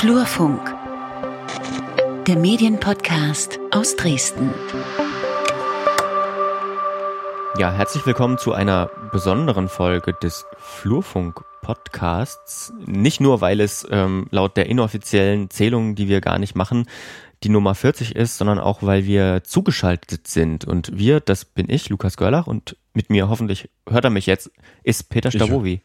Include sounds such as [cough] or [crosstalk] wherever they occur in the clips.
Flurfunk, der Medienpodcast aus Dresden. Ja, herzlich willkommen zu einer besonderen Folge des Flurfunk Podcasts. Nicht nur, weil es ähm, laut der inoffiziellen Zählung, die wir gar nicht machen, die Nummer 40 ist, sondern auch, weil wir zugeschaltet sind. Und wir, das bin ich, Lukas Görlach, und mit mir hoffentlich hört er mich jetzt, ist Peter Stavovi. Ich,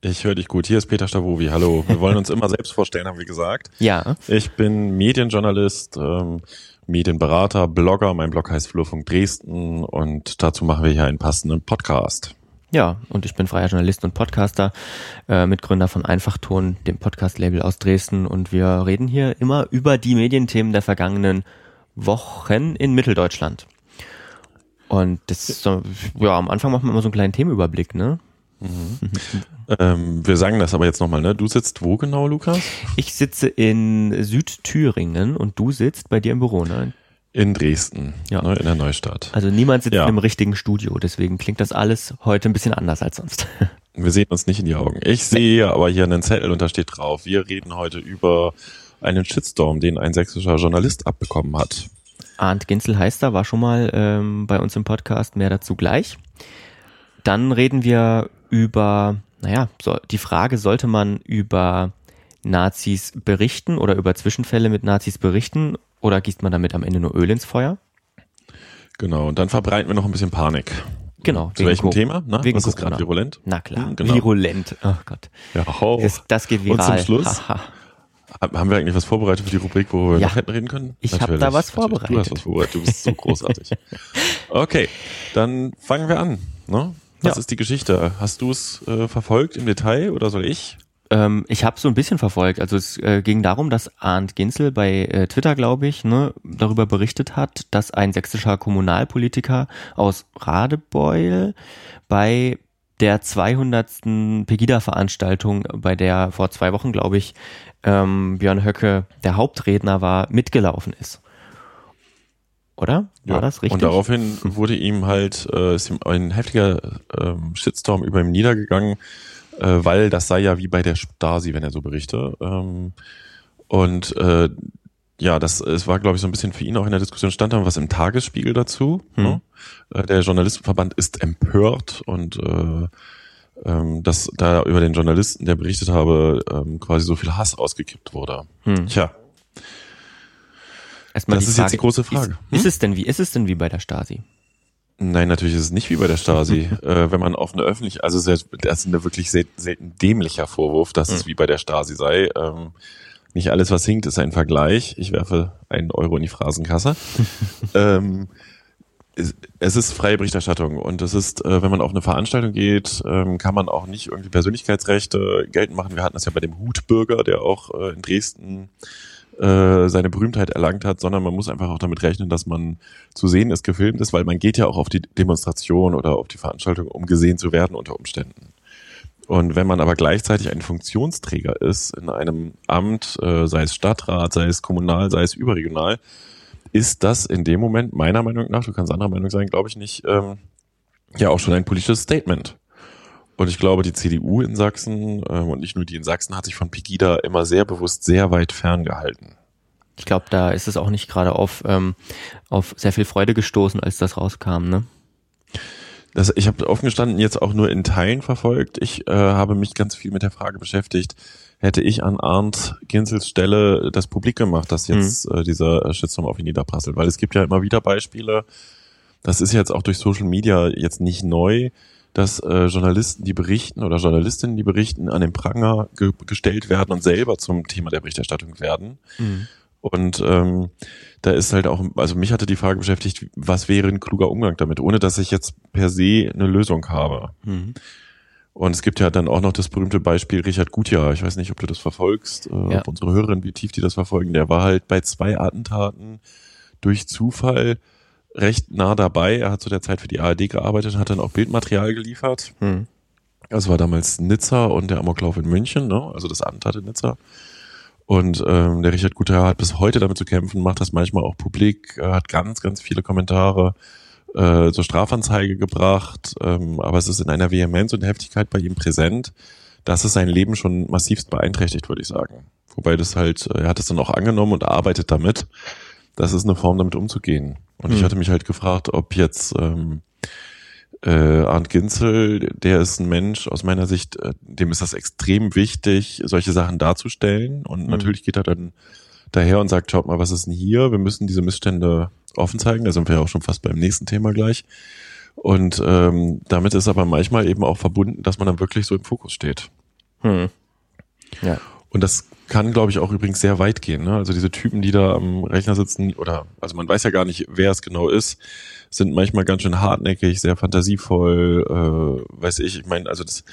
ich höre dich gut. Hier ist Peter Stavovi. Hallo. Wir wollen uns [laughs] immer selbst vorstellen, haben wir gesagt. Ja. Ich bin Medienjournalist, ähm, Medienberater, Blogger. Mein Blog heißt Flurfunk Dresden und dazu machen wir hier einen passenden Podcast. Ja, und ich bin freier Journalist und Podcaster, äh, Mitgründer von Einfachton, dem Podcast-Label aus Dresden. Und wir reden hier immer über die Medienthemen der vergangenen Wochen in Mitteldeutschland. Und das ist so, ja, am Anfang machen wir immer so einen kleinen Themenüberblick, ne? Mhm. ähm, wir sagen das aber jetzt nochmal, ne? Du sitzt wo genau, Lukas? Ich sitze in Südthüringen und du sitzt bei dir im Büro, ne? In Dresden, Ja. ne, in der Neustadt. Also niemand sitzt Ja. in einem richtigen Studio, deswegen klingt das alles heute ein bisschen anders als sonst. [laughs] Wir sehen uns nicht in die Augen. Ich sehe aber hier einen Zettel und da steht drauf, wir reden heute über einen Shitstorm, den ein sächsischer Journalist abbekommen hat. Arndt Ginzel heißt er, war schon mal ähm, bei uns im Podcast, mehr dazu gleich. Dann reden wir über, naja, so, die Frage, sollte man über Nazis berichten oder über Zwischenfälle mit Nazis berichten oder gießt man damit am Ende nur Öl ins Feuer? Genau, und dann verbreiten wir noch ein bisschen Panik. Genau. Zu welchem Co- Thema? Na, wegen was ist gerade virulent? Na klar, Hm, genau. virulent. Oh Gott. Ja, oh. Das, das geht viral. Und zum Schluss? [laughs] Haben wir eigentlich was vorbereitet für die Rubrik, wo wir Ja. noch hätten reden können? Ich hab Natürlich, da was natürlich. Du vorbereitet. hast was vorbereitet. Du bist so großartig. [laughs] Okay, dann fangen wir an. Ne? Was Ja. ist die Geschichte? Hast du es äh, verfolgt im Detail oder soll ich? Ähm, ich habe so ein bisschen verfolgt. Also es äh, ging darum, dass Arndt Ginzel bei äh, Twitter, glaube ich, ne, darüber berichtet hat, dass ein sächsischer Kommunalpolitiker aus Radebeul bei der 200. Pegida-Veranstaltung, bei der vor zwei Wochen, glaube ich, ähm, Björn Höcke der Hauptredner war, mitgelaufen ist. Oder? War Ja. das richtig? Und daraufhin wurde ihm halt äh, ist ihm ein heftiger ähm, Shitstorm über ihm niedergegangen, äh, weil das sei ja wie bei der Stasi, wenn er so berichte. Ähm, und äh, ja, das es war, glaube ich, so ein bisschen für ihn auch in der Diskussion stand dann was im Tagesspiegel dazu. Hm. Ne? Äh, der Journalistenverband ist empört und äh, ähm, dass da über den Journalisten, der berichtet habe, ähm, quasi so viel Hass ausgekippt wurde. Hm. Tja, Erstmal das ist jetzt die große Frage. Ist, ist es denn wie? Ist es denn wie bei der Stasi? Nein, natürlich ist es nicht wie bei der Stasi. [laughs] äh, wenn man auf eine öffentliche, also sehr, das ist ein wirklich sel selten dämlicher Vorwurf, dass es Mhm. wie bei der Stasi sei. Ähm, nicht alles, was hinkt, ist ein Vergleich. Ich werfe einen Euro in die Phrasenkasse. [laughs] ähm, es, es ist freie Berichterstattung und es ist, äh, wenn man auf eine Veranstaltung geht, ähm, kann man auch nicht irgendwie Persönlichkeitsrechte geltend machen. Wir hatten das ja bei dem Hutbürger, der auch äh, in Dresden äh, seine Berühmtheit erlangt hat, sondern man muss einfach auch damit rechnen, dass man zu sehen ist, gefilmt ist, weil man geht ja auch auf die Demonstration oder auf die Veranstaltung, um gesehen zu werden unter Umständen. Und wenn man aber gleichzeitig ein Funktionsträger ist in einem Amt, äh, sei es Stadtrat, sei es kommunal, sei es überregional, ist das in dem Moment meiner Meinung nach, du kannst anderer Meinung sein, glaube ich nicht, ähm, ja auch schon ein politisches Statement. Und ich glaube, die CDU in Sachsen ähm, und nicht nur die in Sachsen hat sich von Pegida immer sehr bewusst sehr weit ferngehalten. Ich glaube, da ist es auch nicht gerade auf, ähm, auf sehr viel Freude gestoßen, als das rauskam, ne? Das, ich habe offen gestanden jetzt auch nur in Teilen verfolgt. Ich äh, habe mich ganz viel mit der Frage beschäftigt, hätte ich an Arndt Ginzels Stelle das publik gemacht, dass jetzt äh, dieser Shitstorm auf ihn niederprasselt. Weil es gibt ja immer wieder Beispiele, das ist jetzt auch durch Social Media jetzt nicht neu, dass äh, Journalisten, die berichten oder Journalistinnen, die berichten, an den Pranger ge gestellt werden und selber zum Thema der Berichterstattung werden. Und ähm, da ist halt auch, also mich hatte die Frage beschäftigt, was wäre ein kluger Umgang damit, ohne dass ich jetzt per se eine Lösung habe. Mhm. Und es gibt ja dann auch noch das berühmte Beispiel Richard Gutjahr. Ich weiß nicht, ob du das verfolgst, äh, Ja. ob unsere Hörerinnen, wie tief die das verfolgen. Der war halt bei zwei Attentaten durch Zufall recht nah dabei. Er hat zu der Zeit für die ARD gearbeitet, hat dann auch Bildmaterial geliefert. Mhm. Das war damals Nizza und der Amoklauf in München, ne? also das Attentat in Nizza. Und ähm, der Richard Guter hat bis heute damit zu kämpfen, macht das manchmal auch publik, äh, hat ganz, ganz viele Kommentare äh, zur Strafanzeige gebracht, ähm, aber es ist in einer Vehemenz und Heftigkeit bei ihm präsent, das ist sein Leben schon massivst beeinträchtigt, würde ich sagen. Wobei das halt, äh, er hat es dann auch angenommen und arbeitet damit. Das ist eine Form, damit umzugehen. Und mhm. ich hm. hatte mich halt gefragt, ob jetzt ähm, äh, Arndt Ginzel, der ist ein Mensch, aus meiner Sicht, äh, dem ist das extrem wichtig, solche Sachen darzustellen. Und mhm. natürlich geht er dann daher und sagt, schaut mal, was ist denn hier? Wir müssen diese Missstände offen zeigen. Da sind wir ja auch schon fast beim nächsten Thema gleich. Und ähm, damit ist aber manchmal eben auch verbunden, dass man dann wirklich so im Fokus steht. Hm. Ja. Und das kann, glaube ich, auch übrigens sehr weit gehen. Ne? Also diese Typen, die da am Rechner sitzen, oder also man weiß ja gar nicht, wer es genau ist, sind manchmal ganz schön hartnäckig, sehr fantasievoll, äh, weiß ich. Ich meine, also das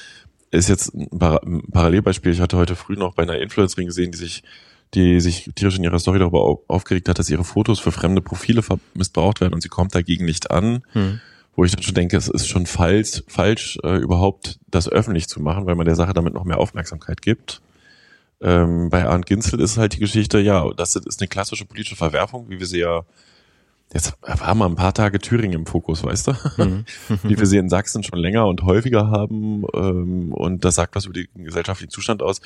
ist jetzt ein, Par ein Parallelbeispiel. Ich hatte heute früh noch bei einer Influencerin gesehen, die sich die sich tierisch in ihrer Story darüber aufgeregt hat, dass ihre Fotos für fremde Profile missbraucht werden und sie kommt dagegen nicht an. Hm. Wo ich dann schon denke, es ist schon falsch, falsch äh, überhaupt das öffentlich zu machen, weil man der Sache damit noch mehr Aufmerksamkeit gibt. Ähm, bei Arndt Ginzel ist halt die Geschichte, ja, das ist eine klassische politische Verwerfung, wie wir sie ja Jetzt war mal ein paar Tage Thüringen im Fokus, weißt du? Mhm. [laughs] Wie wir sie in Sachsen schon länger und häufiger haben. Ähm, und das sagt was über den gesellschaftlichen Zustand aus.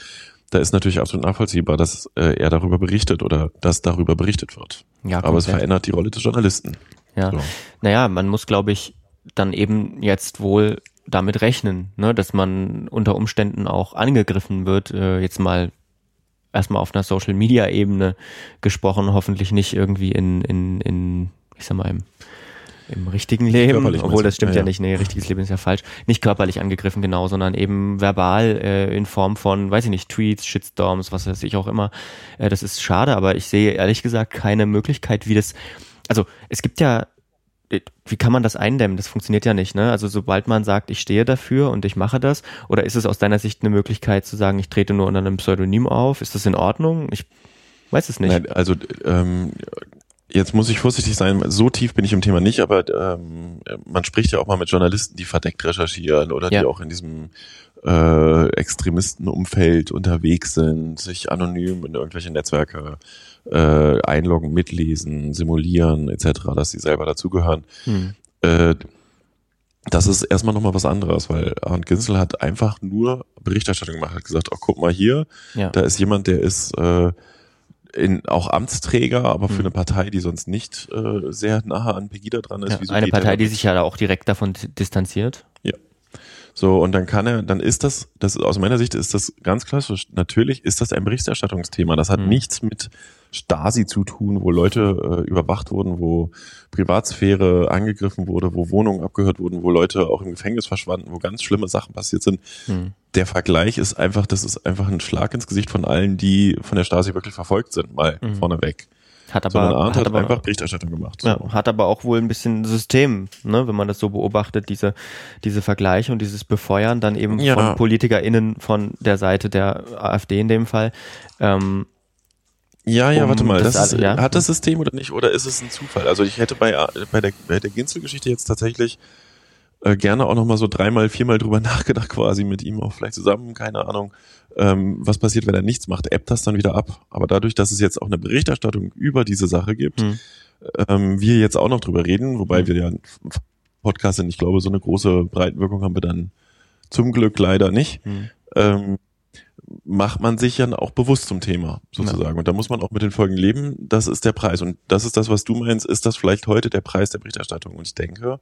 Da ist natürlich absolut nachvollziehbar, dass äh, er darüber berichtet oder dass darüber berichtet wird. Ja, Aber es verändert die Rolle des Journalisten. Ja. So. Naja, man muss, glaube ich, dann eben jetzt wohl damit rechnen, ne, dass man unter Umständen auch angegriffen wird, äh, jetzt mal erstmal auf einer Social Media Ebene gesprochen, hoffentlich nicht irgendwie in, in, in ich sag mal, im, im richtigen Leben, obwohl das stimmt ja, ja, nicht, nee, richtiges Leben ist ja falsch, nicht körperlich angegriffen genau, sondern eben verbal äh, in Form von, weiß ich nicht, Tweets, Shitstorms, was weiß ich auch immer. Äh, das ist schade, aber ich sehe ehrlich gesagt keine Möglichkeit, wie das, also es gibt ja wie kann man das eindämmen? Das funktioniert ja nicht, ne? Also sobald man sagt, ich stehe dafür und ich mache das, oder ist es aus deiner Sicht eine Möglichkeit zu sagen, ich trete nur unter einem Pseudonym auf? Ist das in Ordnung? Ich weiß es nicht. Nein, also ähm, jetzt muss ich vorsichtig sein, so tief bin ich im Thema nicht, aber ähm, man spricht ja auch mal mit Journalisten, die verdeckt recherchieren oder ja. die auch in diesem äh, Extremistenumfeld unterwegs sind, sich anonym in irgendwelche Netzwerke äh, einloggen, mitlesen, simulieren etc., dass sie selber dazugehören. Hm. Äh, das ist erstmal nochmal was anderes, weil Arndt Ginsel hat einfach nur Berichterstattung gemacht, hat gesagt, oh, guck mal hier, ja. da ist jemand, der ist äh, in, auch Amtsträger, aber für hm. eine Partei, die sonst nicht äh, sehr nahe an Pegida dran ist. Ja, eine Partei, die sich ja auch direkt davon distanziert. Ja. So, und dann kann er, dann ist das, das aus meiner Sicht ist das ganz klassisch. Natürlich ist das ein Berichterstattungsthema. Das hat hm. nichts mit Stasi zu tun, wo Leute äh, überwacht wurden, wo Privatsphäre angegriffen wurde, wo Wohnungen abgehört wurden, wo Leute auch im Gefängnis verschwanden, wo ganz schlimme Sachen passiert sind. Hm. Der Vergleich ist einfach, das ist einfach ein Schlag ins Gesicht von allen, die von der Stasi wirklich verfolgt sind, mal hm. vorneweg. Hat aber, Arndt hat, hat aber einfach Berichterstattung gemacht. So. Ja, hat aber auch wohl ein bisschen System, ne, wenn man das so beobachtet, diese, diese Vergleiche und dieses Befeuern dann eben ja. von PolitikerInnen von der Seite der AfD in dem Fall. Ähm, ja, ja, um warte mal, das, das ist, ja? hat das System oder nicht, oder ist es ein Zufall? Also ich hätte bei, bei der, bei der Ginzel-Geschichte jetzt tatsächlich äh, gerne auch nochmal so dreimal, viermal drüber [laughs] nachgedacht, quasi mit ihm auch vielleicht zusammen, keine Ahnung, ähm, was passiert, wenn er nichts macht, ebbt das dann wieder ab. Aber dadurch, dass es jetzt auch eine Berichterstattung über diese Sache gibt, hm. ähm, wir jetzt auch noch drüber reden, wobei hm. wir ja Podcast sind, ich glaube, so eine große Breitenwirkung haben wir dann zum Glück leider nicht. Hm. Ähm, macht man sich ja auch bewusst zum Thema, sozusagen. Ja. Und da muss man auch mit den Folgen leben. Das ist der Preis. Und das ist das, was du meinst, ist das vielleicht heute der Preis der Berichterstattung. Und ich denke,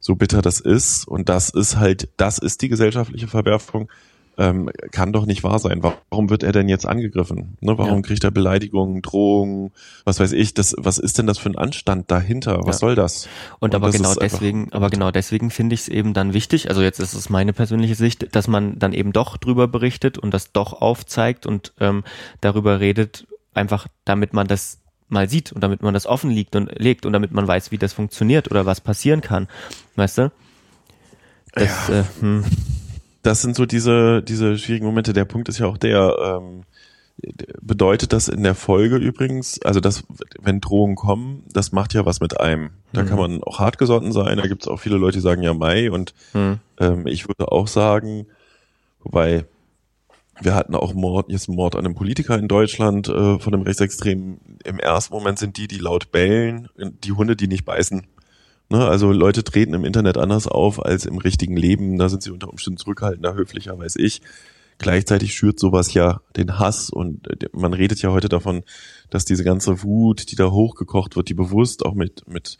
so bitter das ist, und das ist halt, das ist die gesellschaftliche Verwerfung, ähm, kann doch nicht wahr sein. Warum wird er denn jetzt angegriffen? Ne, warum ja. kriegt er Beleidigungen, Drohungen, was weiß ich? Das, was ist denn das für ein Anstand dahinter? Was ja. soll das? Und, und aber genau deswegen, aber genau deswegen finde ich es eben dann wichtig. Also jetzt ist es meine persönliche Sicht, dass man dann eben doch drüber berichtet und das doch aufzeigt und ähm, darüber redet, einfach damit man das mal sieht und damit man das offen liegt und legt und damit man weiß, wie das funktioniert oder was passieren kann. Weißt du? Das, ja. äh, hm das sind so diese, diese schwierigen Momente. Der Punkt ist ja auch der, ähm, bedeutet das in der Folge übrigens, also das, wenn Drohungen kommen, das macht ja was mit einem. Da mhm. kann man auch hartgesotten sein, da gibt es auch viele Leute, die sagen ja Mai und mhm. ähm, ich würde auch sagen, wobei wir hatten auch Mord, jetzt Mord an einem Politiker in Deutschland äh, von einem Rechtsextremen. Im ersten Moment sind die, die laut bellen, die Hunde, die nicht beißen. Ne, also Leute treten im Internet anders auf als im richtigen Leben. Da sind sie unter Umständen zurückhaltender, höflicher, weiß ich. gleichzeitig schürt sowas ja den Hass und äh, man redet ja heute davon, dass diese ganze Wut, die da hochgekocht wird, die bewusst auch mit, mit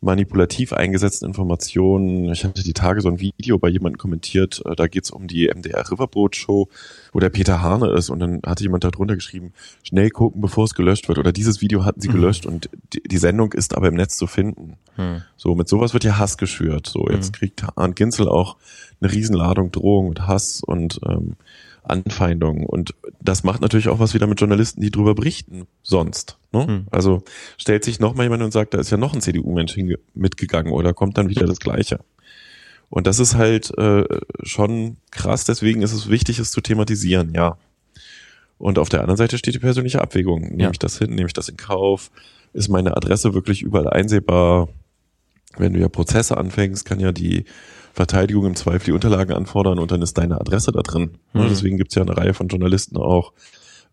manipulativ eingesetzten Informationen. Ich hatte die Tage so ein Video bei jemandem kommentiert, äh, da geht's um die MDR Riverboat Show, wo der Peter Hane ist und dann hatte jemand da drunter geschrieben, schnell gucken, bevor es gelöscht wird. Oder dieses Video hatten sie mhm. gelöscht und die, die, Sendung ist aber im Netz zu finden. Mhm. So, mit sowas wird ja Hass geschürt. So, jetzt mhm. kriegt Arndt Ginzel auch eine Riesenladung Drohung und Hass und ähm, Anfeindungen. Und das macht natürlich auch was wieder mit Journalisten, die drüber berichten sonst. Ne? Hm. Also stellt sich noch mal jemand und sagt, da ist ja noch ein CDU-Mensch mitgegangen oder kommt dann wieder das Gleiche. Und das ist halt äh, schon krass, deswegen ist es wichtig, es zu thematisieren, ja. Und auf der anderen Seite steht die persönliche Abwägung. Nehme ja. ich das hin, nehme ich das in Kauf? Ist meine Adresse wirklich überall einsehbar? Wenn du ja Prozesse anfängst, kann ja die Verteidigung im Zweifel die Unterlagen anfordern und dann ist deine Adresse da drin. Mhm. Deswegen gibt's ja eine Reihe von Journalisten auch.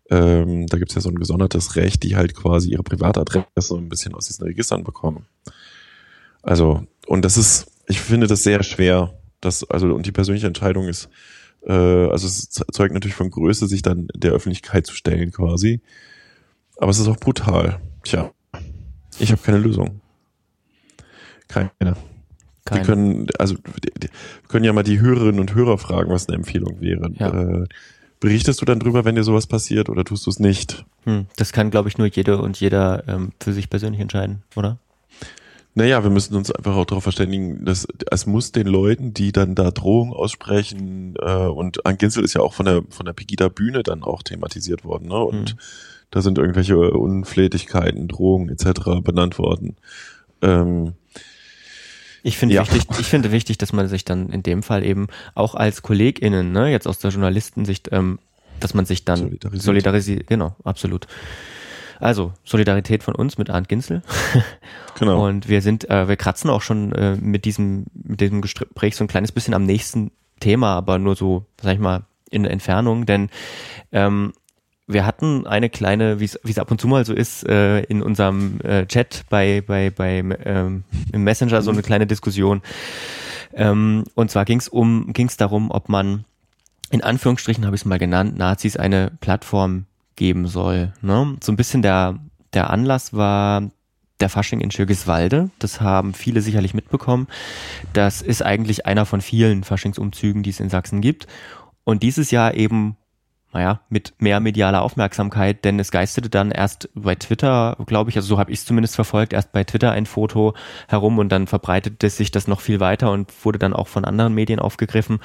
Ähm, da gibt's ja so ein gesondertes Recht, die halt quasi ihre Privatadresse ein bisschen aus diesen Registern bekommen. Also, und das ist, ich finde das sehr schwer. Das, also, und die persönliche Entscheidung ist, äh, also es zeugt natürlich von Größe, sich dann der Öffentlichkeit zu stellen quasi. Aber es ist auch brutal. Tja, ich habe keine Lösung. Keine. Keine. Die können, also die, die, können ja mal die Hörerinnen und Hörer fragen, was eine Empfehlung wäre. Ja. Äh, berichtest du dann drüber, wenn dir sowas passiert oder tust du es nicht? Hm, das kann, glaube ich, nur jede und jeder ähm, für sich persönlich entscheiden, oder? Naja, wir müssen uns einfach auch darauf verständigen, dass es muss den Leuten, die dann da Drohungen aussprechen, äh, und an Ginzel ist ja auch von der von der Pegida Bühne dann auch thematisiert worden, ne? Und hm. da sind irgendwelche Unflätigkeiten, Drohungen etc. benannt worden. Ähm, ich finde ja. wichtig, ich finde wichtig, dass man sich dann in dem Fall eben auch als KollegInnen, ne, jetzt aus der Journalistensicht, ähm, dass man sich dann solidarisiert. solidarisiert. Genau, absolut. Also, Solidarität von uns mit Arndt Ginzel. [laughs] Genau. Und wir sind, äh, wir kratzen auch schon äh, mit diesem, mit diesem Gespräch so ein kleines bisschen am nächsten Thema, aber nur so, sag ich mal, in der Entfernung, denn ähm, wir hatten eine kleine, wie es ab und zu mal so ist, äh, in unserem äh, Chat bei, bei, bei ähm, im Messenger so eine kleine Diskussion. Ähm, und zwar ging es um, ging es darum, ob man in Anführungsstrichen habe ich es mal genannt, Nazis eine Plattform geben soll. Ne? So ein bisschen der, der Anlass war der Fasching in Schirgiswalde. Das haben viele sicherlich mitbekommen. Das ist eigentlich einer von vielen Faschingsumzügen, die es in Sachsen gibt. Und dieses Jahr eben naja, mit mehr medialer Aufmerksamkeit, denn es geisterte dann erst bei Twitter, glaube ich, also so habe ich es zumindest verfolgt, erst bei Twitter ein Foto herum und dann verbreitete sich das noch viel weiter und wurde dann auch von anderen Medien aufgegriffen,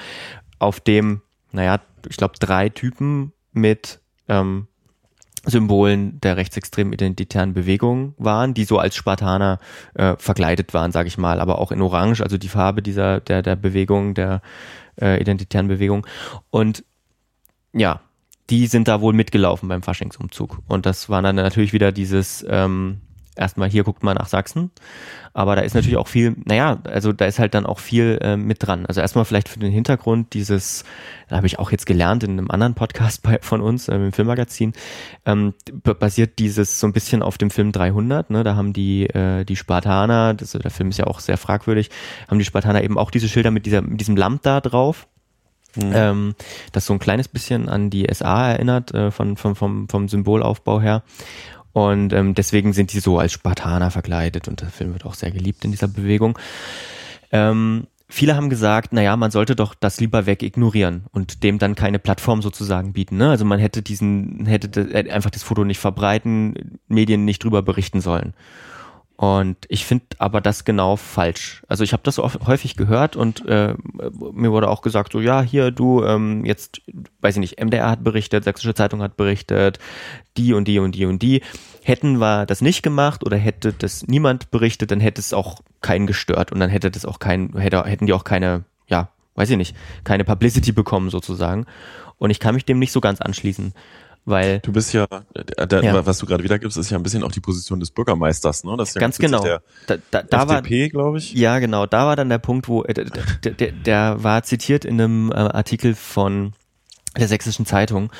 auf dem, naja, ich glaube, drei Typen mit ähm, Symbolen der rechtsextremen identitären Bewegung waren, die so als Spartaner äh, verkleidet waren, sage ich mal, aber auch in Orange, also die Farbe dieser der der Bewegung der äh, identitären Bewegung. Und ja, die sind da wohl mitgelaufen beim Faschingsumzug. Und das war dann natürlich wieder dieses, ähm, erstmal hier guckt man nach Sachsen, aber da ist natürlich auch viel, naja, also da ist halt dann auch viel äh, mit dran. Also erstmal vielleicht für den Hintergrund dieses, da habe ich auch jetzt gelernt in einem anderen Podcast [laughs] bei, von uns, äh, im Filmmagazin, ähm, basiert dieses so ein bisschen auf dem Film 300, ne, da haben die, äh, die Spartaner, das, der Film ist ja auch sehr fragwürdig, haben die Spartaner eben auch diese Schilder mit dieser, mit diesem Lambda drauf Mhm. Ähm, das so ein kleines bisschen an die SA erinnert, äh, von, von, vom, vom Symbolaufbau her. Und ähm, deswegen sind die so als Spartaner verkleidet und der Film wird auch sehr geliebt in dieser Bewegung. Ähm, viele haben gesagt, naja, man sollte doch das lieber weg ignorieren und dem dann keine Plattform sozusagen bieten. Ne? Also man hätte diesen, hätte einfach das Foto nicht verbreiten, Medien nicht drüber berichten sollen. Und ich finde aber das genau falsch. Also ich habe das auch häufig gehört und äh, mir wurde auch gesagt, so ja, hier du, ähm, jetzt, weiß ich nicht, MDR hat berichtet, Sächsische Zeitung hat berichtet, die und die und die und die. Hätten wir das nicht gemacht oder hätte das niemand berichtet, dann hätte es auch keinen gestört und dann hätte das auch kein, hätte, hätten die auch keine, ja, weiß ich nicht, keine Publicity bekommen sozusagen. Und ich kann mich dem nicht so ganz anschließen. Weil du bist ja, äh, da, ja. was du gerade wiedergibst, ist ja ein bisschen auch die Position des Bürgermeisters, ne? Das ist ja ganz genau. Der da, da, da FDP, glaube ich. Ja, genau. Da war dann der Punkt, wo äh, der, der, der war zitiert in einem äh, Artikel von der Sächsischen Zeitung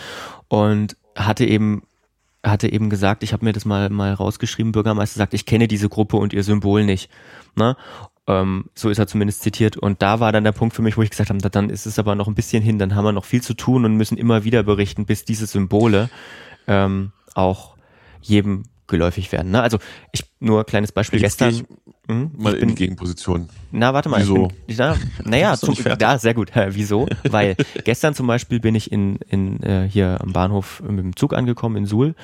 und hatte eben hatte eben gesagt, ich habe mir das mal mal rausgeschrieben, Bürgermeister sagt, ich kenne diese Gruppe und ihr Symbol nicht. Ne? Ähm, so ist er zumindest zitiert. Und da war dann der Punkt für mich, wo ich gesagt habe, dann ist es aber noch ein bisschen hin, dann haben wir noch viel zu tun und müssen immer wieder berichten, bis diese Symbole ähm, auch jedem geläufig werden. Ne? Also ich nur kleines Beispiel Jetzt gestern. gehe ich Hm? mal ich in die bin, Gegenposition. na, warte mal. Wieso? Ich bin, na, [laughs] naja, zum, ja, sehr gut. [laughs] Wieso? Weil gestern zum Beispiel bin ich in, in äh, hier am Bahnhof mit dem Zug angekommen in Suhl.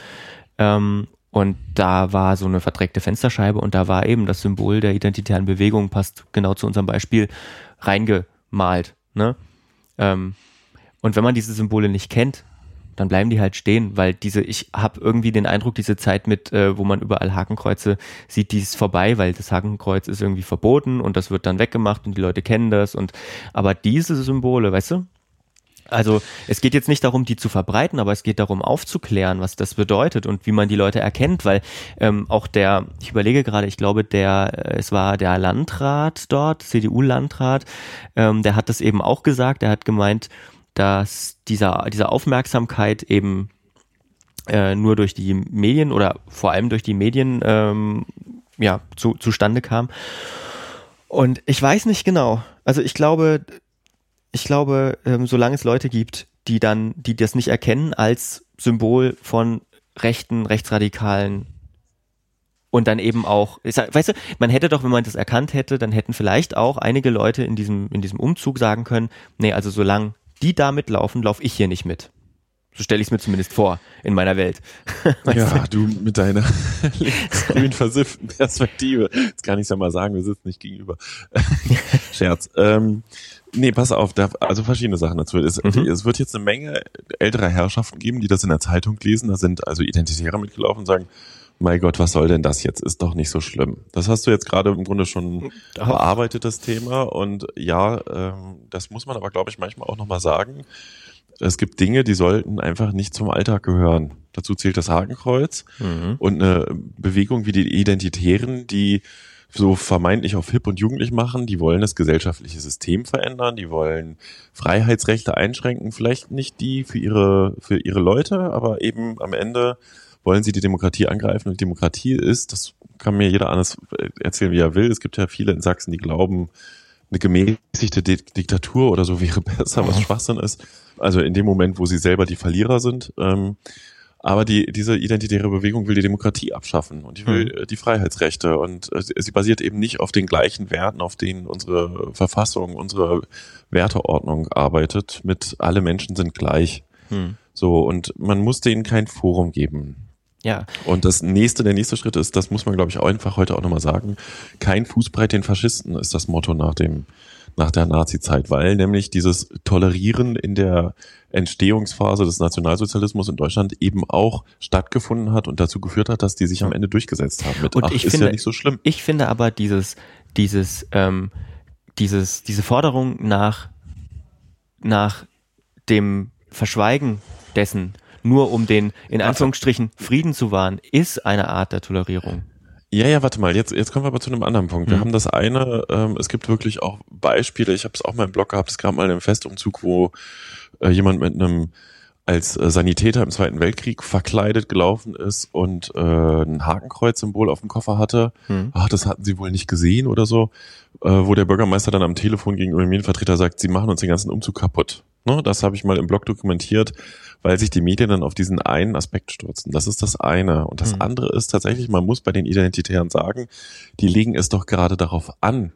Ähm, und da war so eine verdreckte Fensterscheibe und da war eben das Symbol der identitären Bewegung, passt genau zu unserem Beispiel, reingemalt. Ne? Ähm, und wenn man diese Symbole nicht kennt, dann bleiben die halt stehen, weil diese, ich habe irgendwie den Eindruck, diese Zeit mit, äh, wo man überall Hakenkreuze sieht, die ist vorbei, weil das Hakenkreuz ist irgendwie verboten und das wird dann weggemacht und die Leute kennen das und aber diese Symbole, weißt du? Also es geht jetzt nicht darum, die zu verbreiten, aber es geht darum aufzuklären, was das bedeutet und wie man die Leute erkennt, weil ähm, auch der, ich überlege gerade, ich glaube, der, äh, es war der Landrat dort, CDU-Landrat, ähm, der hat das eben auch gesagt, der hat gemeint, dass dieser, diese Aufmerksamkeit eben äh, nur durch die Medien oder vor allem durch die Medien ähm, ja, zu, zustande kam. Und ich weiß nicht genau. Also ich glaube, ich glaube, ähm, solange es Leute gibt, die dann, die das nicht erkennen als Symbol von rechten, rechtsradikalen und dann eben auch, sag, weißt du, man hätte doch, wenn man das erkannt hätte, dann hätten vielleicht auch einige Leute in diesem, in diesem Umzug sagen können, nee, also solange die da mitlaufen, laufe ich hier nicht mit. So stelle ich es mir zumindest vor in meiner Welt. [laughs] Weißt Ja, du mit deiner [laughs] linksgrün versifften Perspektive. Jetzt kann ich ja mal sagen, wir sitzen nicht gegenüber. [laughs] Scherz. Ähm, nee, pass auf, da, also verschiedene Sachen dazu. Es, Mhm. es wird jetzt eine Menge älterer Herrschaften geben, die das in der Zeitung lesen. Da sind also Identitäre mitgelaufen und sagen, mein Gott, was soll denn das jetzt? Ist doch nicht so schlimm. Das hast du jetzt gerade im Grunde schon bearbeitet, das Thema. Und ja, ähm, das muss man aber, glaube ich, manchmal auch nochmal sagen. Es gibt Dinge, die sollten einfach nicht zum Alltag gehören. Dazu zählt das Hakenkreuz Mhm. und eine Bewegung wie die Identitären, die so vermeintlich auf hip und jugendlich machen, die wollen das gesellschaftliche System verändern, die wollen Freiheitsrechte einschränken, vielleicht nicht die für ihre, für ihre Leute, aber eben am Ende wollen sie die Demokratie angreifen und Demokratie ist, das kann mir jeder anders erzählen, wie er will. Es gibt ja viele in Sachsen, die glauben, eine gemäßigte Di Diktatur oder so [laughs] wäre besser, was Schwachsinn ist. Also in dem Moment, wo sie selber die Verlierer sind. Ähm, aber die, diese identitäre Bewegung will die Demokratie abschaffen und die will äh, die Freiheitsrechte und äh, sie- sie basiert eben nicht auf den gleichen Werten, auf denen unsere Verfassung, unsere Werteordnung arbeitet. Mit alle Menschen sind gleich. Hm. So und man muss denen kein Forum geben. Ja, Und das nächste, der nächste Schritt ist, das muss man, glaube ich, auch einfach heute auch nochmal sagen, kein Fußbreit den Faschisten ist das Motto nach dem, nach der Nazi-Zeit, weil nämlich dieses Tolerieren in der Entstehungsphase des Nationalsozialismus in Deutschland eben auch stattgefunden hat und dazu geführt hat, dass die sich am Ende durchgesetzt haben. Mit, Und ach, ich ist finde- ja nicht so schlimm. Ich finde aber dieses, dieses, ähm, dieses, diese Forderung nach, nach dem Verschweigen dessen, nur um den, in Anführungsstrichen, Frieden zu wahren, ist eine Art der Tolerierung. Ja, ja, warte mal, jetzt, jetzt kommen wir aber zu einem anderen Punkt. Wir Mhm. haben das eine, ähm, es gibt wirklich auch Beispiele, ich habe es auch mal im Blog gehabt, es gab mal einen Festumzug, wo äh, jemand mit einem als äh, Sanitäter im Zweiten Weltkrieg verkleidet gelaufen ist und äh, ein Hakenkreuz-Symbol auf dem Koffer hatte. Hm. Ach, das hatten sie wohl nicht gesehen oder so, äh, wo der Bürgermeister dann am Telefon gegenüber dem Medienvertreter sagt, sie machen uns den ganzen Umzug kaputt. Ne, das habe ich mal im Blog dokumentiert, weil sich die Medien dann auf diesen einen Aspekt stürzen. Das ist das eine. Und das Mhm. andere ist tatsächlich, man muss bei den Identitären sagen, die legen es doch gerade darauf an.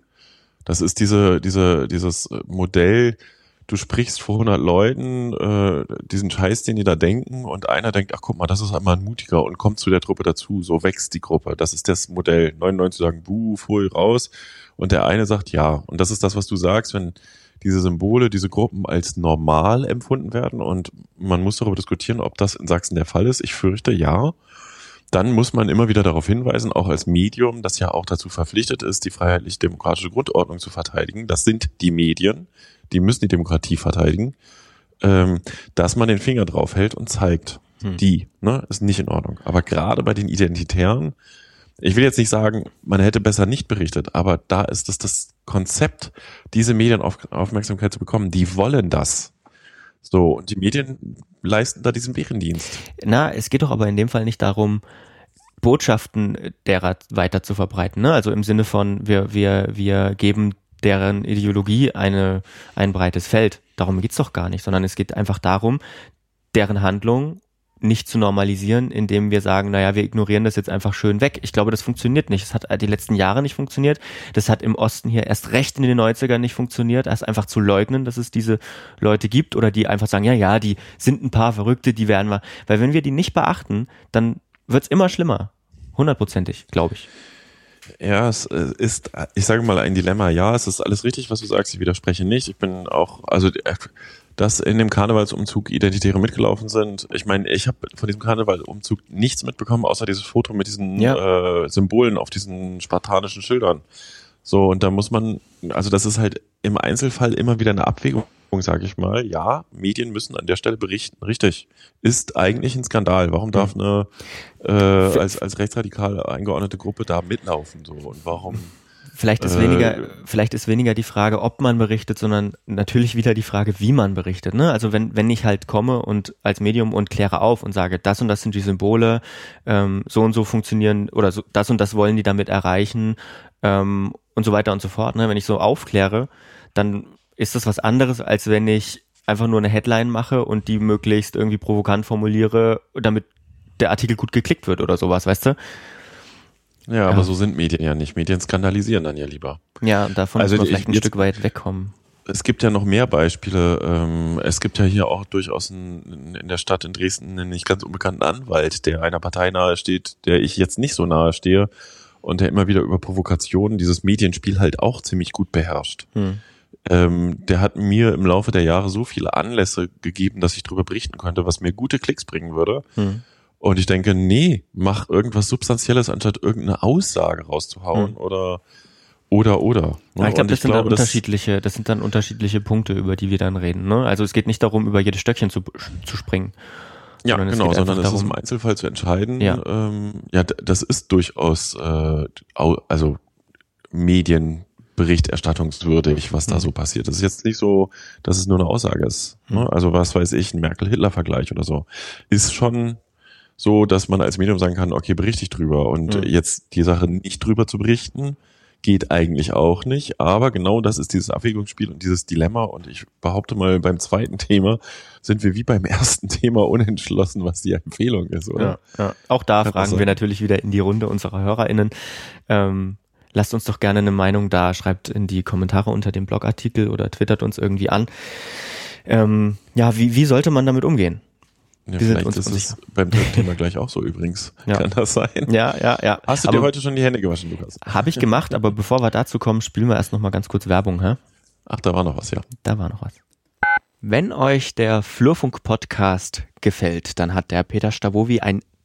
Das ist diese, diese, dieses Modell, du sprichst vor 100 Leuten äh, diesen Scheiß, den die da denken und einer denkt, ach guck mal, das ist einmal ein Mutiger und kommt zu der Truppe dazu, so wächst die Gruppe. Das ist das Modell. 99 sagen, buh, voll raus und der eine sagt ja. Und das ist das, was du sagst, wenn diese Symbole, diese Gruppen als normal empfunden werden und man muss darüber diskutieren, ob das in Sachsen der Fall ist. Ich fürchte ja. Dann muss man immer wieder darauf hinweisen, auch als Medium, das ja auch dazu verpflichtet ist, die freiheitlich-demokratische Grundordnung zu verteidigen. Das sind die Medien, die müssen die Demokratie verteidigen, ähm, dass man den Finger drauf hält und zeigt, Hm. die, ne, ist nicht in Ordnung. Aber gerade bei den Identitären, ich will jetzt nicht sagen, man hätte besser nicht berichtet, aber da ist es das Konzept, diese Medienaufmerksamkeit zu bekommen. Die wollen das. So, und die Medien leisten da diesen Bärendienst. Na, es geht doch aber in dem Fall nicht darum, Botschaften derer weiter zu verbreiten. Ne? Also im Sinne von, wir, wir, wir geben deren Ideologie eine, ein breites Feld. Darum geht's doch gar nicht, sondern es geht einfach darum, deren Handlung nicht zu normalisieren, indem wir sagen, naja, wir ignorieren das jetzt einfach schön weg. Ich glaube, das funktioniert nicht. Es hat die letzten Jahre nicht funktioniert. Das hat im Osten hier erst recht in den 90ern nicht funktioniert. Erst einfach zu leugnen, dass es diese Leute gibt oder die einfach sagen, ja, ja, die sind ein paar Verrückte, die werden wir. Weil wenn wir die nicht beachten, dann wird's immer schlimmer. Hundertprozentig, glaube ich. Ja, es äh, ist, ich sage mal, ein Dilemma. Ja, es ist alles richtig, was du sagst. Ich widerspreche nicht. Ich bin auch, also äh, dass in dem Karnevalsumzug Identitäre mitgelaufen sind. Ich meine, ich habe von diesem Karnevalsumzug nichts mitbekommen, außer dieses Foto mit diesen ja. äh, Symbolen auf diesen spartanischen Schildern. So, und da muss man, also das ist halt im Einzelfall immer wieder eine Abwägung, sage ich mal. Ja, Medien müssen an der Stelle berichten, richtig. Ist eigentlich ein Skandal. Warum darf eine äh, als, als rechtsradikal eingeordnete Gruppe da mitlaufen? So, und warum Vielleicht ist äh, weniger, vielleicht ist weniger die Frage, ob man berichtet, sondern natürlich wieder die Frage, wie man berichtet. Ne? Also wenn, wenn ich halt komme und als Medium und kläre auf und sage, das und das sind die Symbole, ähm, so und so funktionieren oder so, das und das wollen die damit erreichen ähm, und so weiter und so fort. Ne? Wenn ich so aufkläre, dann ist das was anderes, als wenn ich einfach nur eine Headline mache und die möglichst irgendwie provokant formuliere, damit der Artikel gut geklickt wird oder sowas, weißt du? Ja, aber so sind Medien ja nicht. Medien skandalisieren dann ja lieber. Ja, davon also muss man vielleicht ein Stück weit wegkommen. Es gibt ja noch mehr Beispiele. Ähm, es gibt ja hier auch durchaus in, in der Stadt in Dresden einen nicht ganz unbekannten Anwalt, der einer Partei nahe steht, der ich jetzt nicht so nahe stehe und der immer wieder über Provokationen dieses Medienspiel halt auch ziemlich gut beherrscht. Hm. Ähm, der hat mir im Laufe der Jahre so viele Anlässe gegeben, dass ich darüber berichten könnte, was mir gute Klicks bringen würde. Hm. Und ich denke, nee, mach irgendwas Substanzielles, anstatt irgendeine Aussage rauszuhauen hm. oder oder oder. Ne? ich glaube, das sind glaube, dann unterschiedliche, das sind dann unterschiedliche Punkte, über die wir dann reden. Ne? Also es geht nicht darum, über jedes Stöckchen zu, zu springen. Ja, sondern genau, sondern es ist im Einzelfall zu entscheiden. Ja, ähm, ja das ist durchaus äh, also Medienberichterstattungswürdig, was da hm. so passiert. Das ist jetzt nicht so, dass es nur eine Aussage ist. Ne? Hm. Also was weiß ich, ein Merkel-Hitler-Vergleich oder so. Ist schon so, dass man als Medium sagen kann, okay, berichte ich drüber. Und mhm. jetzt die Sache nicht drüber zu berichten, geht eigentlich auch nicht. Aber genau das ist dieses Abwägungsspiel und dieses Dilemma. Und ich behaupte mal, beim zweiten Thema sind wir wie beim [laughs] ersten Thema unentschlossen, was die Empfehlung ist, oder? Ja, ja. Auch da Kann fragen wir natürlich wieder in die Runde unserer HörerInnen. Ähm, lasst uns doch gerne eine Meinung da, schreibt in die Kommentare unter dem Blogartikel oder twittert uns irgendwie an. Ähm, ja, wie, wie sollte man damit umgehen? Ja, wir vielleicht ist es beim dritten Thema gleich auch so übrigens. [laughs] Ja. Kann das sein? Ja, ja, ja. Hast du aber dir heute schon die Hände gewaschen, Lukas? Habe ich gemacht, aber bevor wir dazu kommen, spielen wir erst noch mal ganz kurz Werbung, hä? Ach, da war noch was, ja. Da war noch was. Wenn euch der Flurfunk Podcast gefällt, dann hat der Peter Stavovi ein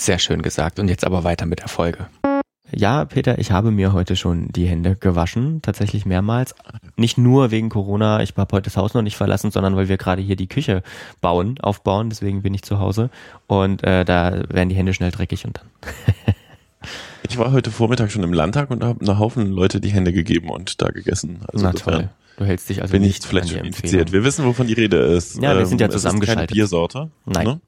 Sehr schön gesagt. Und jetzt aber weiter mit der Folge. Ja, Peter, ich habe mir heute schon die Hände gewaschen, tatsächlich mehrmals. Nicht nur wegen Corona, ich habe heute das Haus noch nicht verlassen, sondern weil wir gerade hier die Küche bauen, aufbauen, deswegen bin ich zu Hause. Und äh, da werden die Hände schnell dreckig und dann. [laughs] ich war heute Vormittag schon im Landtag und habe einen Haufen Leute die Hände gegeben und da gegessen. Also Na toll. Du hältst dich also bin nicht vielleicht schon infiziert. Wir wissen, wovon die Rede ist. Ja, wir sind ja zusammengeschaltet. Es ist keine Biersorte. Nein. Ne?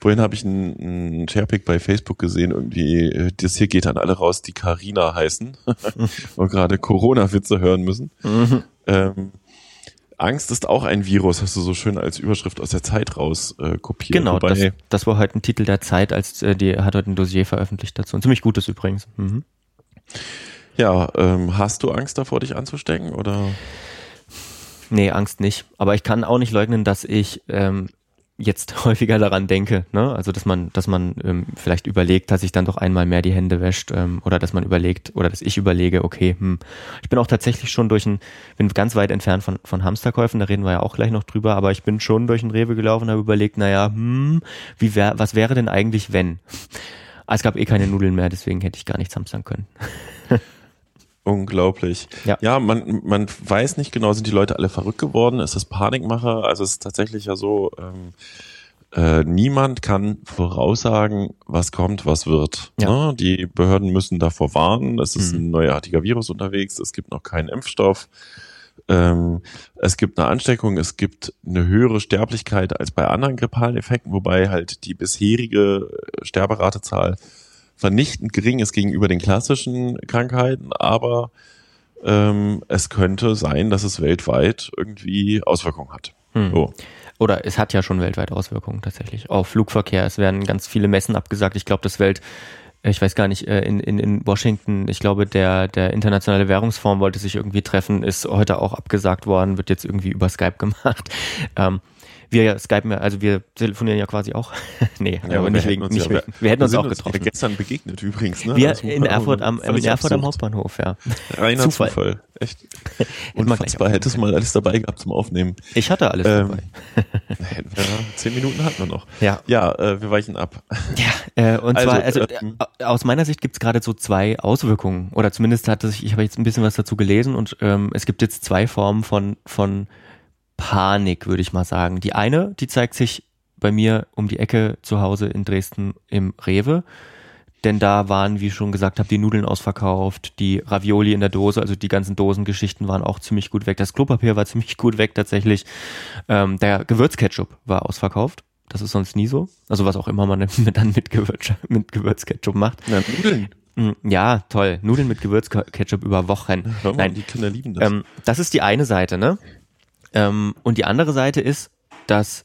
Vorhin habe ich einen, einen Sharepick bei Facebook gesehen, irgendwie, äh, das hier geht an alle raus, die Carina heißen [laughs] und gerade Corona-Witze hören müssen. Mhm. Ähm, Angst ist auch ein Virus, hast du so schön als Überschrift aus der Zeit raus äh, kopiert. Genau, Wobei, das, das war heute ein Titel der Zeit, als äh, die hat heute ein Dossier veröffentlicht dazu. Ein ziemlich gutes übrigens. Mhm. Ja, ähm, hast du Angst davor, dich anzustecken oder? Nee, Angst nicht. Aber ich kann auch nicht leugnen, dass ich ähm, jetzt [laughs] häufiger daran denke, ne? Also dass man, dass man ähm, vielleicht überlegt, dass sich dann doch einmal mehr die Hände wäscht ähm, oder dass man überlegt oder dass ich überlege, okay, hm, ich bin auch tatsächlich schon durch ein, bin ganz weit entfernt von, von Hamsterkäufen, da reden wir ja auch gleich noch drüber, aber ich bin schon durch ein Rewe gelaufen habe überlegt, naja, hm, wie wär, was wäre denn eigentlich, wenn? Ah, es gab eh keine Nudeln mehr, deswegen hätte ich gar nichts hamstern können. [laughs] Unglaublich. Ja, ja man, man weiß nicht genau, sind die Leute alle verrückt geworden? Ist das Panikmacher? Also es ist tatsächlich ja so, ähm, äh, niemand kann voraussagen, was kommt, was wird. Ja. Ne? Die Behörden müssen davor warnen. Es ist mhm. ein neuartiger Virus unterwegs. Es gibt noch keinen Impfstoff. Ähm, es gibt eine Ansteckung. Es gibt eine höhere Sterblichkeit als bei anderen grippalen Effekten, wobei halt die bisherige Sterberatezahl vernichtend gering ist gegenüber den klassischen Krankheiten. Aber ähm, es könnte sein, dass es weltweit irgendwie Auswirkungen hat. Mhm. So oder es hat ja schon weltweit Auswirkungen tatsächlich auf Flugverkehr. Es werden ganz viele Messen abgesagt. Ich glaube, das Welt, äh, ich weiß gar nicht, äh, in, in, in Washington, ich glaube, der, der internationale Währungsfonds wollte sich irgendwie treffen, ist heute auch abgesagt worden, wird jetzt irgendwie über Skype [laughs] gemacht. Ähm, wir skypen ja, also wir telefonieren ja quasi auch. [laughs] nee, ja, aber nicht wegen, nicht ja, wir, wir hätten uns auch getroffen. gestern begegnet übrigens, ne? Wir in [laughs] Erfurt am, in Erfurt am Hauptbahnhof, ja. Reiner Zufall. Zufall. Echt. [laughs] Unfassbar. Hättest du mal alles dabei gehabt zum Aufnehmen. Ich hatte alles ähm, dabei. Wir, zehn Minuten hatten wir noch. Ja. Ja, äh, wir weichen ab. Ja, äh, und also, zwar, also ähm, äh, aus meiner Sicht gibt's gerade so zwei Auswirkungen. Oder zumindest hat sich, ich habe jetzt ein bisschen was dazu gelesen und ähm, es gibt jetzt zwei Formen von, von Panik, würde ich mal sagen. Die eine, die zeigt sich bei mir um die Ecke zu Hause in Dresden im Rewe. Denn da waren, wie ich schon gesagt habe, die Nudeln ausverkauft, die Ravioli in der Dose, also die ganzen Dosengeschichten waren auch ziemlich gut weg. Das Klopapier war ziemlich gut weg tatsächlich. Ähm, der Gewürzketchup war ausverkauft. Das ist sonst nie so. Also was auch immer man [laughs] dann mit, Gewürz, mit Gewürzketchup macht. Na, Nudeln. Mm, ja, toll. Nudeln mit Gewürzketchup über Wochen. Mal, Nein, die Kinder lieben das. Ähm, das ist die eine Seite, ne? Ähm, und die andere Seite ist, dass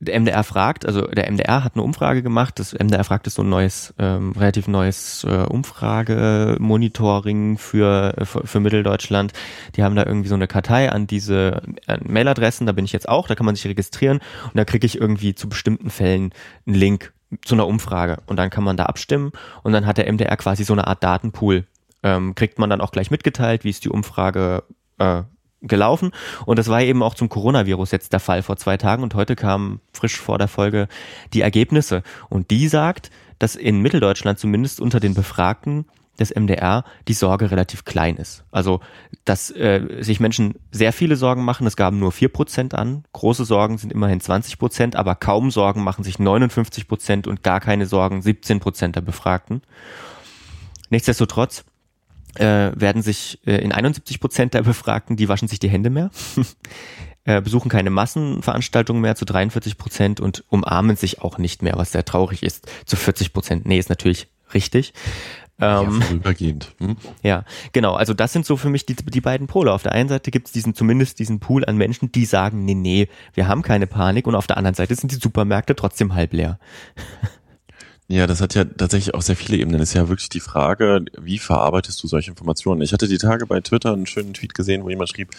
der MDR fragt, also der MDR hat eine Umfrage gemacht, das MDR fragt ist so ein neues, ähm, relativ neues äh, Umfragemonitoring für, für, für Mitteldeutschland. Die haben da irgendwie so eine Kartei an diese an Mailadressen, da bin ich jetzt auch, da kann man sich registrieren. Und da kriege ich irgendwie zu bestimmten Fällen einen Link zu einer Umfrage. Und dann kann man da abstimmen. Und dann hat der MDR quasi so eine Art Datenpool. Ähm, kriegt man dann auch gleich mitgeteilt, wie ist die Umfrage äh, gelaufen. Und das war eben auch zum Coronavirus jetzt der Fall vor zwei Tagen. Und heute kamen frisch vor der Folge die Ergebnisse. Und die sagt, dass in Mitteldeutschland zumindest unter den Befragten des MDR die Sorge relativ klein ist. Also, dass äh, sich Menschen sehr viele Sorgen machen, es gaben nur vier Prozent an. Große Sorgen sind immerhin 20 Prozent, aber kaum Sorgen machen sich 59 Prozent und gar keine Sorgen 17 Prozent der Befragten. Nichtsdestotrotz äh, werden sich äh, in 71 Prozent der Befragten, die waschen sich die Hände mehr, [laughs] äh, besuchen keine Massenveranstaltungen mehr zu 43 Prozent und umarmen sich auch nicht mehr, was sehr traurig ist, zu 40 Prozent. Nee, ist natürlich richtig. Ähm, ja, vorübergehend. Hm? Ja, genau. Also das sind so für mich die, die beiden Pole. Auf der einen Seite gibt es diesen, zumindest diesen Pool an Menschen, die sagen, nee, nee, wir haben keine Panik. Und auf der anderen Seite sind die Supermärkte trotzdem halb leer. Ja, das hat ja tatsächlich auch sehr viele Ebenen. Das ist ja wirklich die Frage, wie verarbeitest du solche Informationen? Ich hatte die Tage bei Twitter einen schönen Tweet gesehen, wo jemand schrieb,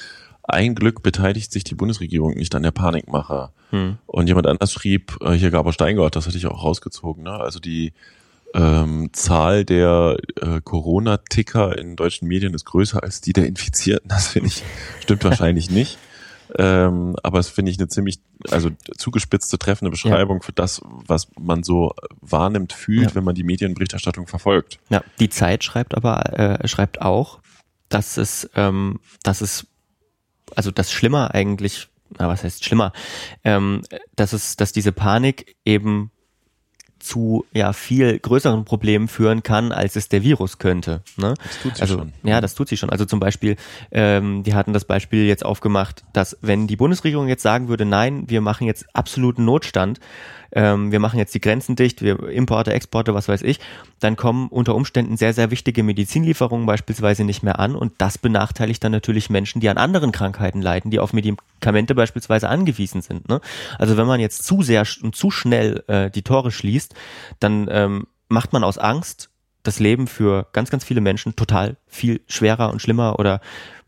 ein Glück beteiligt sich die Bundesregierung nicht an der Panikmache. Hm. Und jemand anders schrieb, äh, hier Gabor Steingart, das hatte ich auch rausgezogen, ne? also die ähm, Zahl der äh, Corona-Ticker in deutschen Medien ist größer als die der Infizierten. Das finde ich, stimmt wahrscheinlich nicht. Ähm, aber es finde ich eine ziemlich, also zugespitzte, treffende Beschreibung ja. für das, was man so wahrnimmt, fühlt, ja. wenn man die Medienberichterstattung verfolgt. Ja, die Zeit schreibt aber, äh, schreibt auch, dass es, ähm, dass es, also das Schlimmer eigentlich, na, was heißt schlimmer, ähm, dass es, dass diese Panik eben zu ja viel größeren Problemen führen kann, als es der Virus könnte. Ne? Das tut sie also, schon. Ja, das tut sie schon. Also zum Beispiel, ähm, die hatten das Beispiel jetzt aufgemacht, dass wenn die Bundesregierung jetzt sagen würde, nein, wir machen jetzt absoluten Notstand, ähm, wir machen jetzt die Grenzen dicht, wir Importe, Exporte, was weiß ich, dann kommen unter Umständen sehr, sehr wichtige Medizinlieferungen beispielsweise nicht mehr an und das benachteiligt dann natürlich Menschen, die an anderen Krankheiten leiden, die auf Medikamente beispielsweise angewiesen sind. Ne? Also wenn man jetzt zu sehr und zu schnell äh, die Tore schließt, dann ähm, macht man aus Angst das Leben für ganz, ganz viele Menschen total viel schwerer und schlimmer oder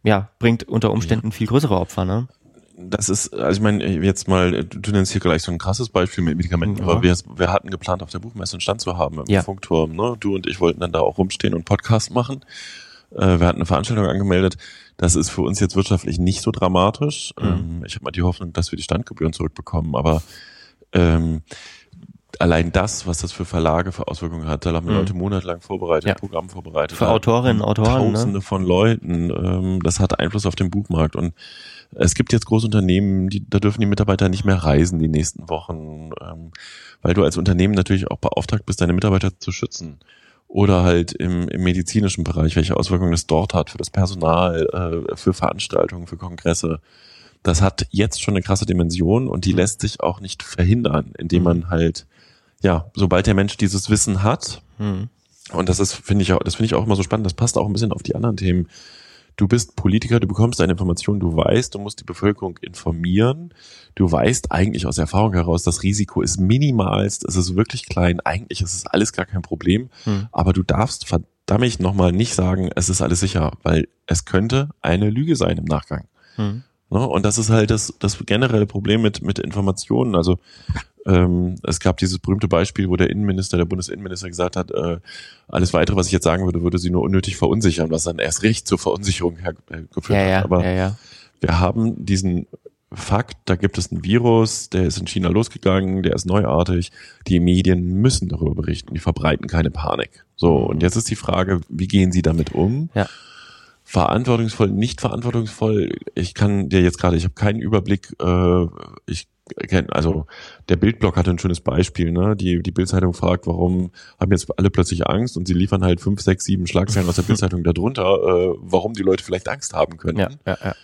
ja, bringt unter Umständen viel größere Opfer. Ne? Das ist, also ich meine, jetzt mal, du nennst hier gleich so ein krasses Beispiel mit Medikamenten, ja. aber wir, wir hatten geplant, auf der Buchmesse einen Stand zu haben im ja. Funkturm. Ne? Du und ich wollten dann da auch rumstehen und Podcast machen. Äh, wir hatten eine Veranstaltung angemeldet. Das ist für uns jetzt wirtschaftlich nicht so dramatisch. Mhm. Ähm, ich habe mal die Hoffnung, dass wir die Standgebühren zurückbekommen, aber ähm, allein das, was das für Verlage für Auswirkungen hat, da haben mhm. Leute monatelang vorbereitet, ja. Programm vorbereitet. Für Autorinnen, Autoren. Ne? Tausende ne? von Leuten. Ähm, das hat Einfluss auf den Buchmarkt. Und es gibt jetzt große Unternehmen, die, da dürfen die Mitarbeiter nicht mehr reisen die nächsten Wochen, ähm, weil du als Unternehmen natürlich auch beauftragt bist, deine Mitarbeiter zu schützen. Oder halt im, im medizinischen Bereich, welche Auswirkungen es dort hat für das Personal, äh, für Veranstaltungen, für Kongresse. Das hat jetzt schon eine krasse Dimension und die mhm. lässt sich auch nicht verhindern, indem mhm. man halt, ja, sobald der Mensch dieses Wissen hat, mhm. und das ist, finde ich auch, das finde ich auch immer so spannend, das passt auch ein bisschen auf die anderen Themen, du bist Politiker, du bekommst deine Informationen, du weißt, du musst die Bevölkerung informieren. Du weißt eigentlich aus Erfahrung heraus, das Risiko ist minimalst, es ist wirklich klein, eigentlich ist es alles gar kein Problem, hm. aber du darfst verdammt nochmal nicht sagen, es ist alles sicher, weil es könnte eine Lüge sein im Nachgang. Hm. Ne? Und das ist halt das, das generelle Problem mit, mit Informationen. Also ähm, es gab dieses berühmte Beispiel, wo der Innenminister, der Bundesinnenminister gesagt hat, äh, alles weitere, was ich jetzt sagen würde, würde sie nur unnötig verunsichern, was dann erst recht zur Verunsicherung hergeführt ja, ja, hat. Aber ja, wir haben diesen Fakt, da gibt es ein Virus, der ist in China losgegangen, der ist neuartig. Die Medien müssen darüber berichten, die verbreiten keine Panik. So, und jetzt ist die Frage, wie gehen sie damit um? Ja verantwortungsvoll, nicht verantwortungsvoll. Ich kann dir jetzt gerade, ich habe keinen Überblick. Äh, ich also der Bildblock hatte ein schönes Beispiel. Ne? Die die Bildzeitung fragt, warum haben jetzt alle plötzlich Angst und sie liefern halt fünf, sechs, sieben Schlagzeilen aus der Bildzeitung darunter, äh, warum die Leute vielleicht Angst haben können. Ja, ja, ja.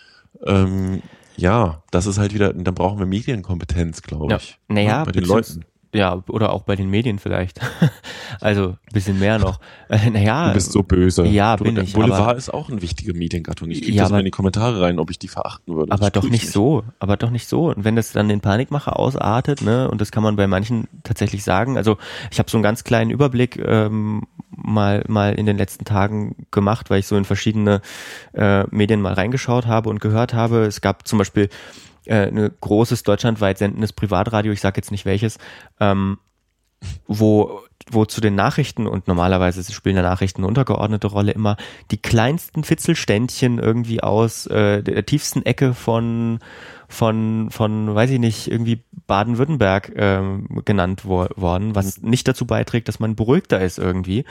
Ähm, ja, das ist halt wieder, dann brauchen wir Medienkompetenz, glaube ich. Ja. Naja, ne, bei den Leuten ja, oder auch bei den Medien vielleicht. [laughs] also ein bisschen mehr noch. Äh, naja. Du bist so böse. Ja, du, bin ich. Boulevard aber, ist auch eine wichtige Mediengattung. Ich kriege ja, das mal in die Kommentare rein, ob ich die verachten würde. Aber doch nicht, nicht so. Aber doch nicht so. Und wenn das dann den Panikmacher ausartet, ne, und das kann man bei manchen tatsächlich sagen. Also ich habe so einen ganz kleinen Überblick ähm, mal mal in den letzten Tagen gemacht, weil ich so in verschiedene äh, Medien mal reingeschaut habe und gehört habe. Es gab zum Beispiel äh, ein großes deutschlandweit sendendes Privatradio, ich sage jetzt nicht welches, ähm, wo wo zu den Nachrichten und normalerweise spielen ja Nachrichten eine untergeordnete Rolle immer die kleinsten Fitzelständchen irgendwie aus äh, der tiefsten Ecke von von von weiß ich nicht irgendwie Baden-Württemberg ähm, genannt wo worden, was mhm. nicht dazu beiträgt, dass man beruhigter ist irgendwie.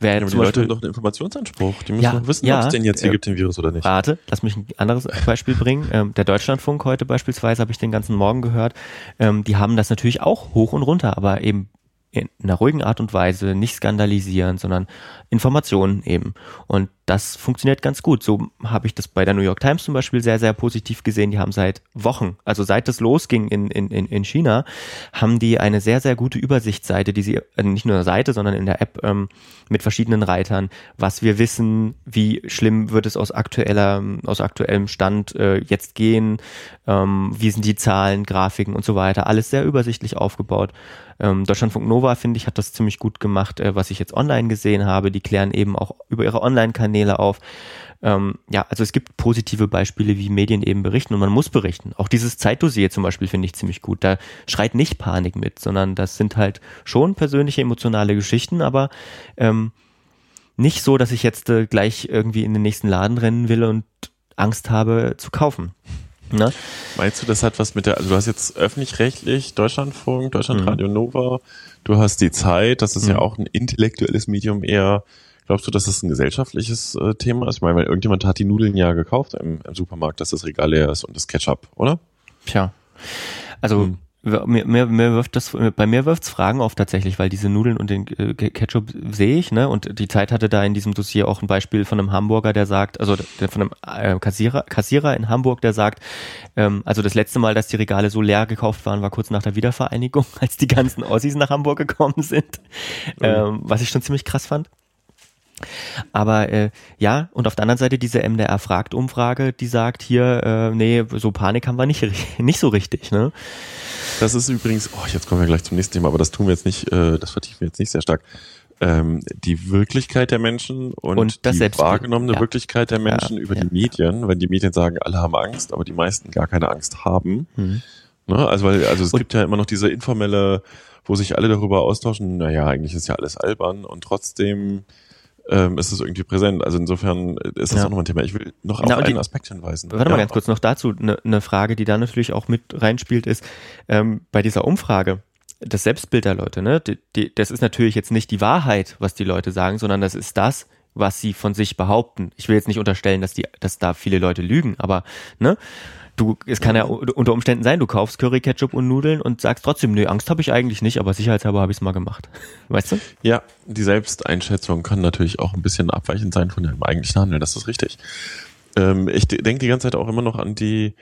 Wer ja, die Leute haben doch einen Informationsanspruch. Die müssen ja, wissen, ja, ob es denn jetzt hier äh, gibt den Virus oder nicht. Warte, lass mich ein anderes Beispiel bringen. Ähm, der Deutschlandfunk heute beispielsweise habe ich den ganzen Morgen gehört. Ähm, die haben das natürlich auch hoch und runter, aber eben in einer ruhigen Art und Weise, nicht skandalisieren, sondern Informationen eben. Und das funktioniert ganz gut. So habe ich das bei der New York Times zum Beispiel sehr, sehr positiv gesehen. Die haben seit Wochen, also seit es losging in, in, in China, haben die eine sehr, sehr gute Übersichtsseite, die sie, äh, nicht nur eine Seite, sondern in der App ähm, mit verschiedenen Reitern, was wir wissen, wie schlimm wird es aus aktueller, aus aktuellem Stand äh, jetzt gehen, ähm, wie sind die Zahlen, Grafiken und so weiter. Alles sehr übersichtlich aufgebaut. Ähm, Deutschlandfunk Nova, finde ich, hat das ziemlich gut gemacht, äh, was ich jetzt online gesehen habe. Die klären eben auch über ihre Online-Kanäle auf. Ähm, ja, also es gibt positive Beispiele, wie Medien eben berichten und man muss berichten. Auch dieses Zeitdossier zum Beispiel finde ich ziemlich gut. Da schreit nicht Panik mit, sondern das sind halt schon persönliche, emotionale Geschichten, aber ähm, nicht so, dass ich jetzt äh, gleich irgendwie in den nächsten Laden rennen will und Angst habe zu kaufen. Ne? Meinst du, das hat was mit der, also du hast jetzt öffentlich-rechtlich Deutschlandfunk, Deutschlandradio mhm. Nova, du hast die Zeit, das ist mhm. ja auch ein intellektuelles Medium eher. Glaubst du, dass das ein gesellschaftliches äh, Thema ist? Ich meine, weil irgendjemand hat die Nudeln ja gekauft im, im Supermarkt, dass das Regal leer ist und das Ketchup, oder? Tja. Also hm mir, mir, mir wirft das, bei mir wirft's Fragen auf tatsächlich, weil diese Nudeln und den äh, Ketchup sehe ich, ne? Und die Zeit hatte da in diesem Dossier auch ein Beispiel von einem Hamburger, der sagt, also der, von einem äh, Kassierer, Kassierer in Hamburg, der sagt, ähm, also das letzte Mal, dass die Regale so leer gekauft waren, war kurz nach der Wiedervereinigung, [laughs] als die ganzen Ossis nach Hamburg gekommen sind. Ähm, was ich schon ziemlich krass fand. Aber äh, ja, und auf der anderen Seite diese MDR fragt Umfrage, die sagt hier, äh, nee, so Panik haben wir nicht, [laughs] nicht so richtig, ne? Das ist übrigens, oh, jetzt kommen wir gleich zum nächsten Thema, aber das tun wir jetzt nicht, äh, das vertiefen wir jetzt nicht sehr stark. Ähm, die Wirklichkeit der Menschen und, und die wahrgenommene ja. Wirklichkeit der Menschen ja, über ja. die Medien, wenn die Medien sagen, alle haben Angst, aber die meisten gar keine Angst haben. Mhm. Ne? Also weil, also es und, gibt ja immer noch diese informelle, wo sich alle darüber austauschen, naja, eigentlich ist ja alles albern und trotzdem ähm, ist es irgendwie präsent. Also insofern ist das ja. auch nochmal ein Thema. Ich will noch auf Na, einen die, Aspekt hinweisen. Warte ja. mal ganz kurz noch dazu. Eine ne Frage, die da natürlich auch mit reinspielt, ist, ähm, bei dieser Umfrage, das Selbstbild der Leute, ne? Die, die, das ist natürlich jetzt nicht die Wahrheit, was die Leute sagen, sondern das ist das, was sie von sich behaupten. Ich will jetzt nicht unterstellen, dass die, dass da viele Leute lügen, aber ne? Du, es kann ja unter Umständen sein, du kaufst Curry, Ketchup und Nudeln und sagst trotzdem, nee, Angst habe ich eigentlich nicht, aber sicherheitshalber habe ich es mal gemacht. [laughs] Weißt du? Ja, die Selbsteinschätzung kann natürlich auch ein bisschen abweichend sein von dem eigentlichen Handeln, das ist richtig. Ähm, ich denke die ganze Zeit auch immer noch an die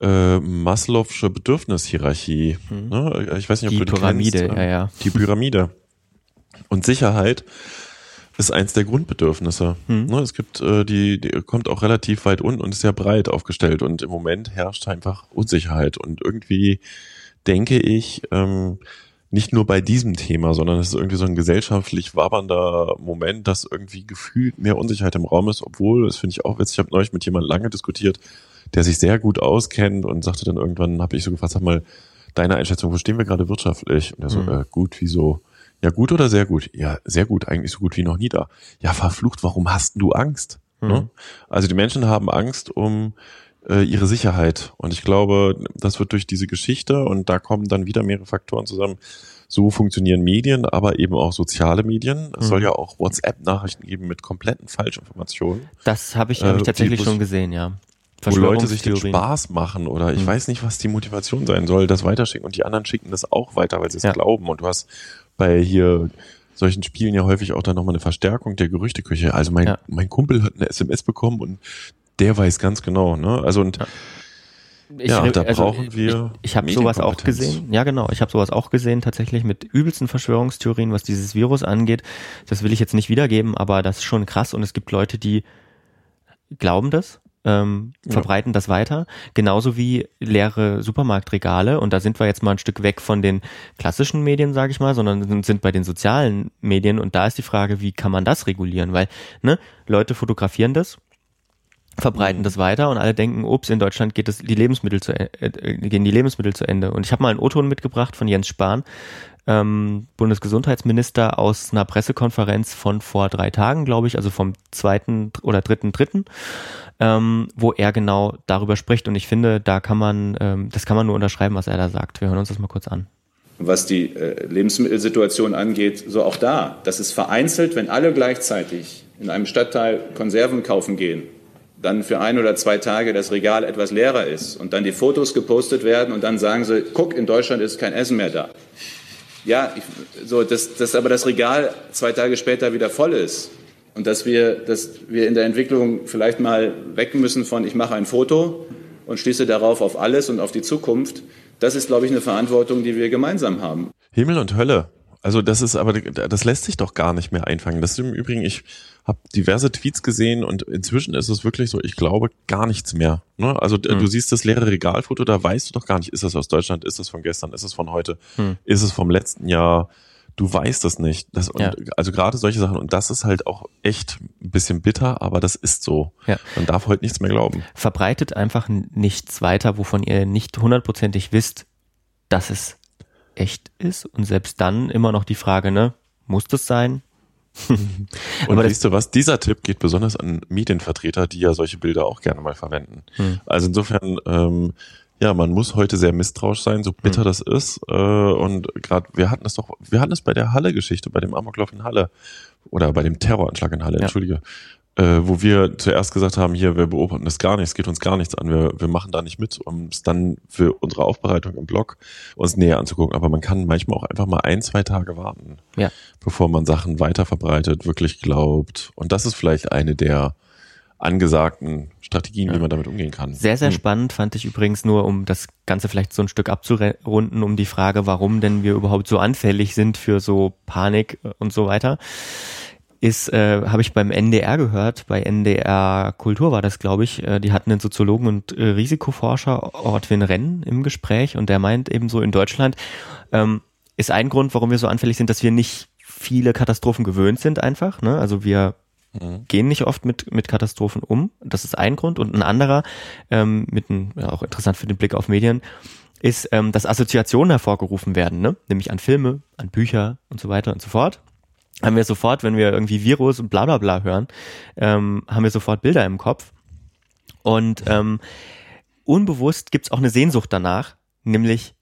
äh, Maslow'sche Bedürfnishierarchie. Hm. Ne? Ich weiß nicht, ob Die du die Pyramide, kennst. ja, ja. Die Pyramide. Und Sicherheit ist eins der Grundbedürfnisse. Hm. Ne, es gibt, äh, die, die kommt auch relativ weit unten und ist sehr breit aufgestellt und im Moment herrscht einfach Unsicherheit und irgendwie denke ich, ähm, nicht nur bei diesem Thema, sondern es ist irgendwie so ein gesellschaftlich wabernder Moment, dass irgendwie gefühlt mehr Unsicherheit im Raum ist, obwohl, das finde ich auch witzig, ich habe neulich mit jemandem lange diskutiert, der sich sehr gut auskennt und sagte dann irgendwann, habe ich so gefragt, sag mal, deine Einschätzung, wo stehen wir gerade wirtschaftlich? Und er so, Mhm. äh, gut, wieso? Ja, gut oder sehr gut? Ja, sehr gut, eigentlich so gut wie noch nie da. Ja, verflucht, warum hast du Angst? Mhm. Ne? Also die Menschen haben Angst um äh, ihre Sicherheit. Und ich glaube, das wird durch diese Geschichte und da kommen dann wieder mehrere Faktoren zusammen. So funktionieren Medien, aber eben auch soziale Medien. Es Mhm. soll ja auch WhatsApp-Nachrichten geben mit kompletten Falschinformationen, Das habe ich, Äh, hab ich tatsächlich die- schon gesehen, ja. wo Leute sich den. Spaß machen oder ich Mhm. weiß nicht, was die Motivation sein soll, das weiterschicken und die anderen schicken das auch weiter, weil sie es Ja. glauben. Und du hast bei hier solchen Spielen ja häufig auch dann nochmal eine Verstärkung der Gerüchteküche. Also mein, Ja. mein Kumpel hat eine SMS bekommen und der weiß ganz genau, ne? Also und Ja. Ich, Ja, da brauchen wir Ich, ich habe sowas auch gesehen. Ja, genau. Ich habe sowas auch gesehen, tatsächlich mit übelsten Verschwörungstheorien, was dieses Virus angeht. Das will ich jetzt nicht wiedergeben, aber das ist schon krass und es gibt Leute, die glauben das, ähm, Ja. verbreiten das weiter. Genauso wie leere Supermarktregale. Und da sind wir jetzt mal ein Stück weg von den klassischen Medien, sage ich mal, sondern sind- sind bei den sozialen Medien. Und da ist die Frage, wie kann man das regulieren? Weil ne, Leute fotografieren das, verbreiten Mhm. das weiter und alle denken, ups, in Deutschland geht es die Lebensmittel zu, äh, äh, gehen die Lebensmittel zu Ende. Und ich habe mal einen O-Ton mitgebracht von Jens Spahn, ähm, Bundesgesundheitsminister aus einer Pressekonferenz von vor drei Tagen, glaube ich, also vom zweiten oder dritten dritten, ähm, wo er genau darüber spricht. Und ich finde, da kann man, ähm, das kann man nur unterschreiben, was er da sagt. Wir hören uns das mal kurz an. was die äh, Lebensmittelsituation angeht, so auch da. Das ist vereinzelt, wenn alle gleichzeitig in einem Stadtteil Konserven kaufen gehen, dann für ein oder zwei Tage das Regal etwas leerer ist und dann die Fotos gepostet werden und dann sagen sie, guck, in Deutschland ist kein Essen mehr da. Ja, ich, so, dass, dass aber das Regal zwei Tage später wieder voll ist und dass wir, dass wir in der Entwicklung vielleicht mal weg müssen von ich mache ein Foto und schließe darauf auf alles und auf die Zukunft, das ist, glaube ich, eine Verantwortung, die wir gemeinsam haben. Himmel und Hölle. Also das ist aber, das lässt sich doch gar nicht mehr einfangen. Das ist im Übrigen, ich habe diverse Tweets gesehen und inzwischen ist es wirklich so, ich glaube gar nichts mehr. Ne? Also d- Hm. du siehst das leere Regalfoto, da weißt du doch gar nicht, ist das aus Deutschland, ist das von gestern, ist es von heute, Hm. ist es vom letzten Jahr. Du weißt das nicht. Das, Ja. Also gerade solche Sachen. Und das ist halt auch echt ein bisschen bitter, aber das ist so. Ja. Man darf heute nichts mehr glauben. Verbreitet einfach nichts weiter, wovon ihr nicht hundertprozentig wisst, dass es echt ist. Und selbst dann immer noch die Frage, ne, muss das sein? [laughs] Und Aber weißt du was, dieser Tipp geht besonders an Medienvertreter, die ja solche Bilder auch gerne mal verwenden. Hm. Also insofern, ähm, ja, man muss heute sehr misstrauisch sein, so bitter Hm. das ist. Äh, und gerade, wir hatten es doch, wir hatten es bei der Halle-Geschichte, bei dem Amoklauf in Halle oder bei dem Terroranschlag in Halle, Ja. entschuldige. Äh, wo wir zuerst gesagt haben, hier, wir beobachten das gar nicht, es geht uns gar nichts an, wir, wir machen da nicht mit, um es dann für unsere Aufbereitung im Blog uns näher anzugucken. Aber man kann manchmal auch einfach mal ein, zwei Tage warten Ja. bevor man Sachen weiter verbreitet, wirklich glaubt. Und das ist vielleicht eine der angesagten Strategien, Ja. wie man damit umgehen kann. Sehr, sehr Hm. spannend fand ich übrigens nur, um das Ganze vielleicht so ein Stück abzurunden, um die Frage, warum denn wir überhaupt so anfällig sind für so Panik und so weiter. Ist, äh, habe ich beim NDR gehört, bei NDR Kultur war das, glaube ich, äh, die hatten einen Soziologen und äh, Risikoforscher Ortwin Renn im Gespräch und der meint eben so in Deutschland, ähm, ist ein Grund, warum wir so anfällig sind, dass wir nicht viele Katastrophen gewöhnt sind einfach. Ne? Also wir Mhm. gehen nicht oft mit, mit Katastrophen um. Das ist ein Grund. Und ein anderer, ähm, mit ein, ja, auch interessant für den Blick auf Medien, ist, ähm, dass Assoziationen hervorgerufen werden, ne? nämlich an Filme, an Bücher und so weiter und so fort. Haben wir sofort, wenn wir irgendwie Virus und bla bla bla hören, ähm, haben wir sofort Bilder im Kopf. Und ähm, unbewusst gibt's auch eine Sehnsucht danach, nämlich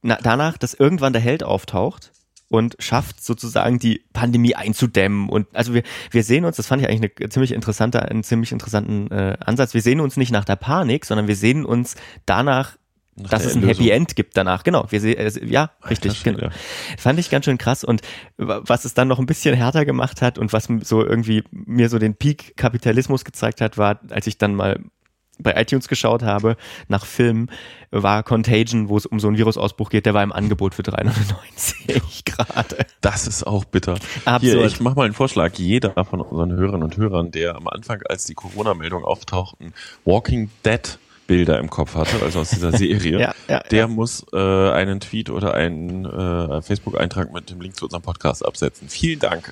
na, danach, dass irgendwann der Held auftaucht und schafft sozusagen die Pandemie einzudämmen. Und also wir, wir sehen uns, das fand ich eigentlich eine ziemlich interessante, einen ziemlich interessanten äh, Ansatz. Wir sehen uns nicht nach der Panik, sondern wir sehen uns danach, nach dass es ein Happy End gibt danach. Genau, wir sehen, äh, ja, richtig, schön, genau. Fand ich ganz schön krass und was es dann noch ein bisschen härter gemacht hat und was so irgendwie mir so den Peak Kapitalismus gezeigt hat, war, als ich dann mal bei iTunes geschaut habe nach Filmen, war Contagion, wo es um so einen Virusausbruch geht, der war im Angebot für 390 [laughs] gerade. Das ist auch bitter. Absurd. Hier, ich mache mal einen Vorschlag. Jeder von unseren Hörern und Hörern, der am Anfang, als die Corona-Meldung auftauchten, Walking Dead Bilder im Kopf hatte, also aus dieser [laughs] Serie, ja, ja, der ja. muss äh, einen Tweet oder einen äh, Facebook-Eintrag mit dem Link zu unserem Podcast absetzen. Vielen Dank.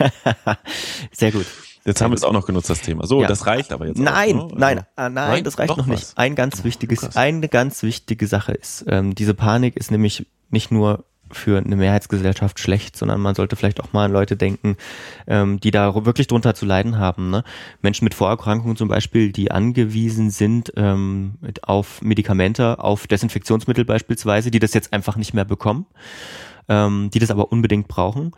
[laughs] Sehr gut. Jetzt haben wir es auch noch genutzt, das Thema. So, ja. das reicht aber jetzt. Nein, auch, ne? nein, also, nein, nein, das reicht noch nicht. Ein ganz wichtiges, eine ganz wichtige Sache ist, ähm, diese Panik ist nämlich nicht nur für eine Mehrheitsgesellschaft schlecht, sondern man sollte vielleicht auch mal an Leute denken, ähm, die da wirklich drunter zu leiden haben. Ne? Menschen mit Vorerkrankungen zum Beispiel, die angewiesen sind ähm, auf Medikamente, auf Desinfektionsmittel beispielsweise, die das jetzt einfach nicht mehr bekommen, ähm, die das aber unbedingt brauchen.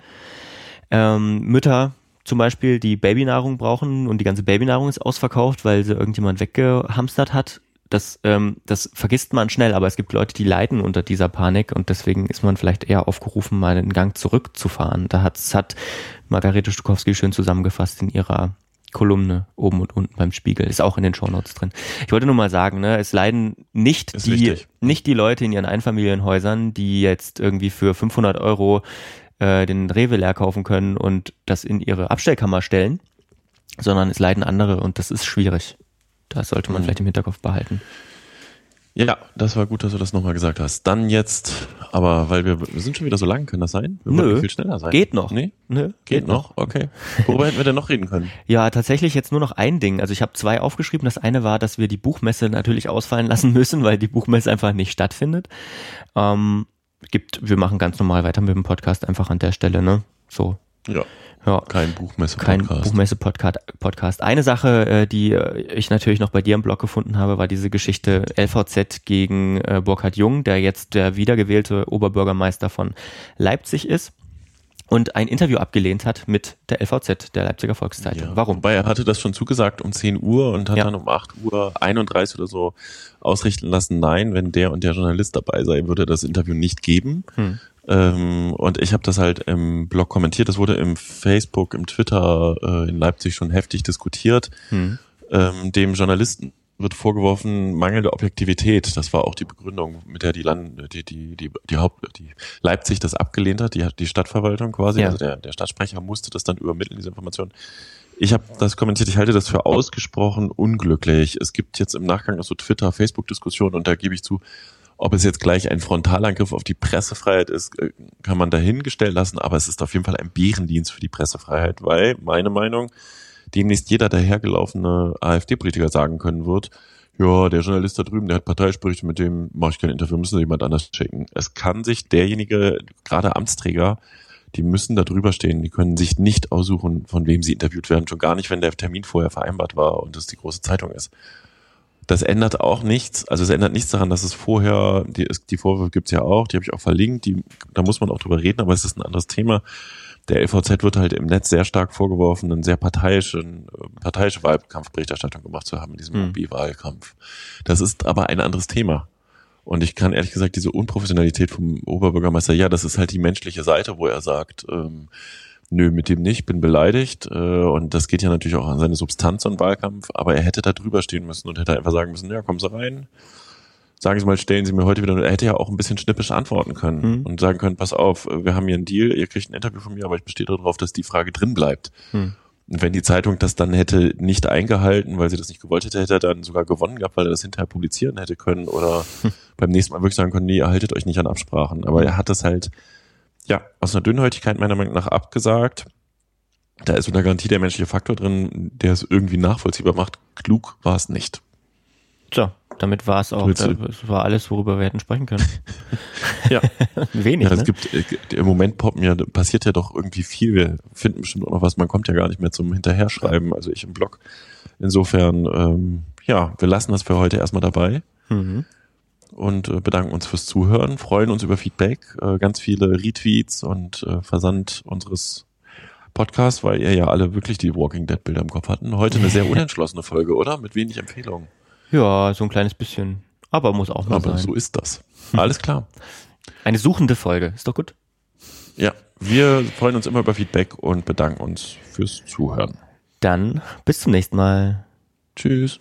Ähm, Mütter, zum Beispiel, die Babynahrung brauchen und die ganze Babynahrung ist ausverkauft, weil sie irgendjemand weggehamstert hat. Das, ähm, das vergisst man schnell, aber es gibt Leute, die leiden unter dieser Panik und deswegen ist man vielleicht eher aufgerufen, mal einen Gang zurückzufahren. Da hat's, hat Margarete Stukowski schön zusammengefasst in ihrer Kolumne oben und unten beim Spiegel. Ist auch in den Shownotes drin. Ich wollte nur mal sagen, ne, es leiden nicht die, nicht die Leute in ihren Einfamilienhäusern, die jetzt irgendwie für 500 Euro äh, den Rewe leer kaufen können und das in ihre Abstellkammer stellen, sondern es leiden andere und das ist schwierig. Das sollte man mhm. vielleicht im Hinterkopf behalten. Ja, das war gut, dass du das nochmal gesagt hast. Dann jetzt, aber weil wir, wir sind schon wieder so lang, kann das sein? Wir Nö, viel schneller sein. Geht noch. Nee? Nö, geht, geht noch. noch. Okay. Worüber hätten wir denn noch reden können? [laughs] Ja, tatsächlich jetzt nur noch ein Ding. Also ich habe zwei aufgeschrieben. Das eine war, dass wir die Buchmesse natürlich ausfallen lassen müssen, weil die Buchmesse einfach nicht stattfindet. Ähm, gibt, wir machen ganz normal weiter mit dem Podcast einfach an der Stelle, ne? So. Ja. Ja. Kein Buchmesse-Podcast. Kein Buchmesse-Podcast. Eine Sache, äh, die äh, ich natürlich noch bei dir im Blog gefunden habe, war diese Geschichte LVZ gegen äh, Burkhard Jung, der jetzt der wiedergewählte Oberbürgermeister von Leipzig ist und ein Interview abgelehnt hat mit der LVZ, der Leipziger Volkszeitung. Ja, Warum? Wobei er hatte das schon zugesagt um 10 Uhr und hat ja. dann um 8 Uhr 31 oder so ausrichten lassen, nein, wenn der und der Journalist dabei sei, würde er das Interview nicht geben. Hm. Ähm, und ich habe das halt im Blog kommentiert. Das wurde im Facebook, im Twitter äh, in Leipzig schon heftig diskutiert. Hm. Ähm, dem Journalisten wird vorgeworfen mangelnde Objektivität. Das war auch die Begründung, mit der die Land, die, die, die, die Haupt, die Leipzig das abgelehnt hat, die, die Stadtverwaltung quasi. Ja. Also der, der Stadtsprecher musste das dann übermitteln, diese Information. Ich habe das kommentiert, ich halte das für ausgesprochen unglücklich. Es gibt jetzt im Nachgang auch so Twitter, Facebook-Diskussionen und da gebe ich zu, ob es jetzt gleich ein Frontalangriff auf die Pressefreiheit ist, äh, kann man dahingestellt lassen, aber es ist auf jeden Fall ein Bärendienst für die Pressefreiheit, weil, meine Meinung, demnächst jeder dahergelaufene AfD-Politiker sagen können wird, ja, der Journalist da drüben, der hat Parteisprüche, mit dem mache ich kein Interview, müssen Sie jemand anders schicken. Es kann sich derjenige, gerade Amtsträger, die müssen da drüber stehen, die können sich nicht aussuchen, von wem sie interviewt werden, schon gar nicht, wenn der Termin vorher vereinbart war und es die große Zeitung ist. Das ändert auch nichts, also es ändert nichts daran, dass es vorher, die, die Vorwürfe gibt's ja auch, die habe ich auch verlinkt, die, da muss man auch drüber reden, aber es ist ein anderes Thema der LVZ wird halt im Netz sehr stark vorgeworfen, einen sehr parteiischen, parteiische Wahlkampfberichterstattung gemacht zu haben in diesem mhm. wahlkampf Das ist aber ein anderes Thema. Und ich kann ehrlich gesagt diese Unprofessionalität vom Oberbürgermeister, ja, das ist halt die menschliche Seite, wo er sagt, ähm, nö, mit dem nicht, bin beleidigt. Äh, und das geht ja natürlich auch an seine Substanz und Wahlkampf, aber er hätte da drüber stehen müssen und hätte einfach sagen müssen, ja, kommen Sie rein, sagen Sie mal, stellen Sie mir heute wieder, er hätte ja auch ein bisschen schnippisch antworten können mhm. und sagen können, pass auf, wir haben hier einen Deal, ihr kriegt ein Interview von mir, aber ich bestehe darauf, dass die Frage drin bleibt. Mhm. Und wenn die Zeitung das dann hätte nicht eingehalten, weil sie das nicht gewollt hätte, hätte er dann sogar gewonnen gehabt, weil er das hinterher publizieren hätte können oder hm. beim nächsten Mal wirklich sagen können, nee, ihr haltet euch nicht an Absprachen. Aber er hat das halt, ja, aus einer Dünnhäutigkeit meiner Meinung nach abgesagt. Da ist so eine Garantie der menschliche Faktor drin, der es irgendwie nachvollziehbar macht. Klug war es nicht. Tja, damit war es auch, das war alles, worüber wir hätten sprechen können. [laughs] ja. [laughs] Wenig. Ja, es ne? gibt, äh, im Moment poppen ja, passiert ja doch irgendwie viel. Wir finden bestimmt auch noch was. Man kommt ja gar nicht mehr zum Hinterherschreiben. Also ich im Blog. Insofern, ähm, ja, wir lassen das für heute erstmal dabei. Mhm. Und äh, bedanken uns fürs Zuhören, freuen uns über Feedback, äh, ganz viele Retweets und äh, Versand unseres Podcasts, weil ihr ja alle wirklich die Walking Dead Bilder im Kopf hatten. Heute eine sehr [laughs] unentschlossene Folge, oder? Mit wenig Empfehlungen. Ja, so ein kleines bisschen. Aber muss auch mal Aber sein. so ist das. [laughs] Alles klar. Eine suchende Folge. Ist doch gut. Ja, wir freuen uns immer über Feedback und bedanken uns fürs Zuhören. Dann bis zum nächsten Mal. Tschüss.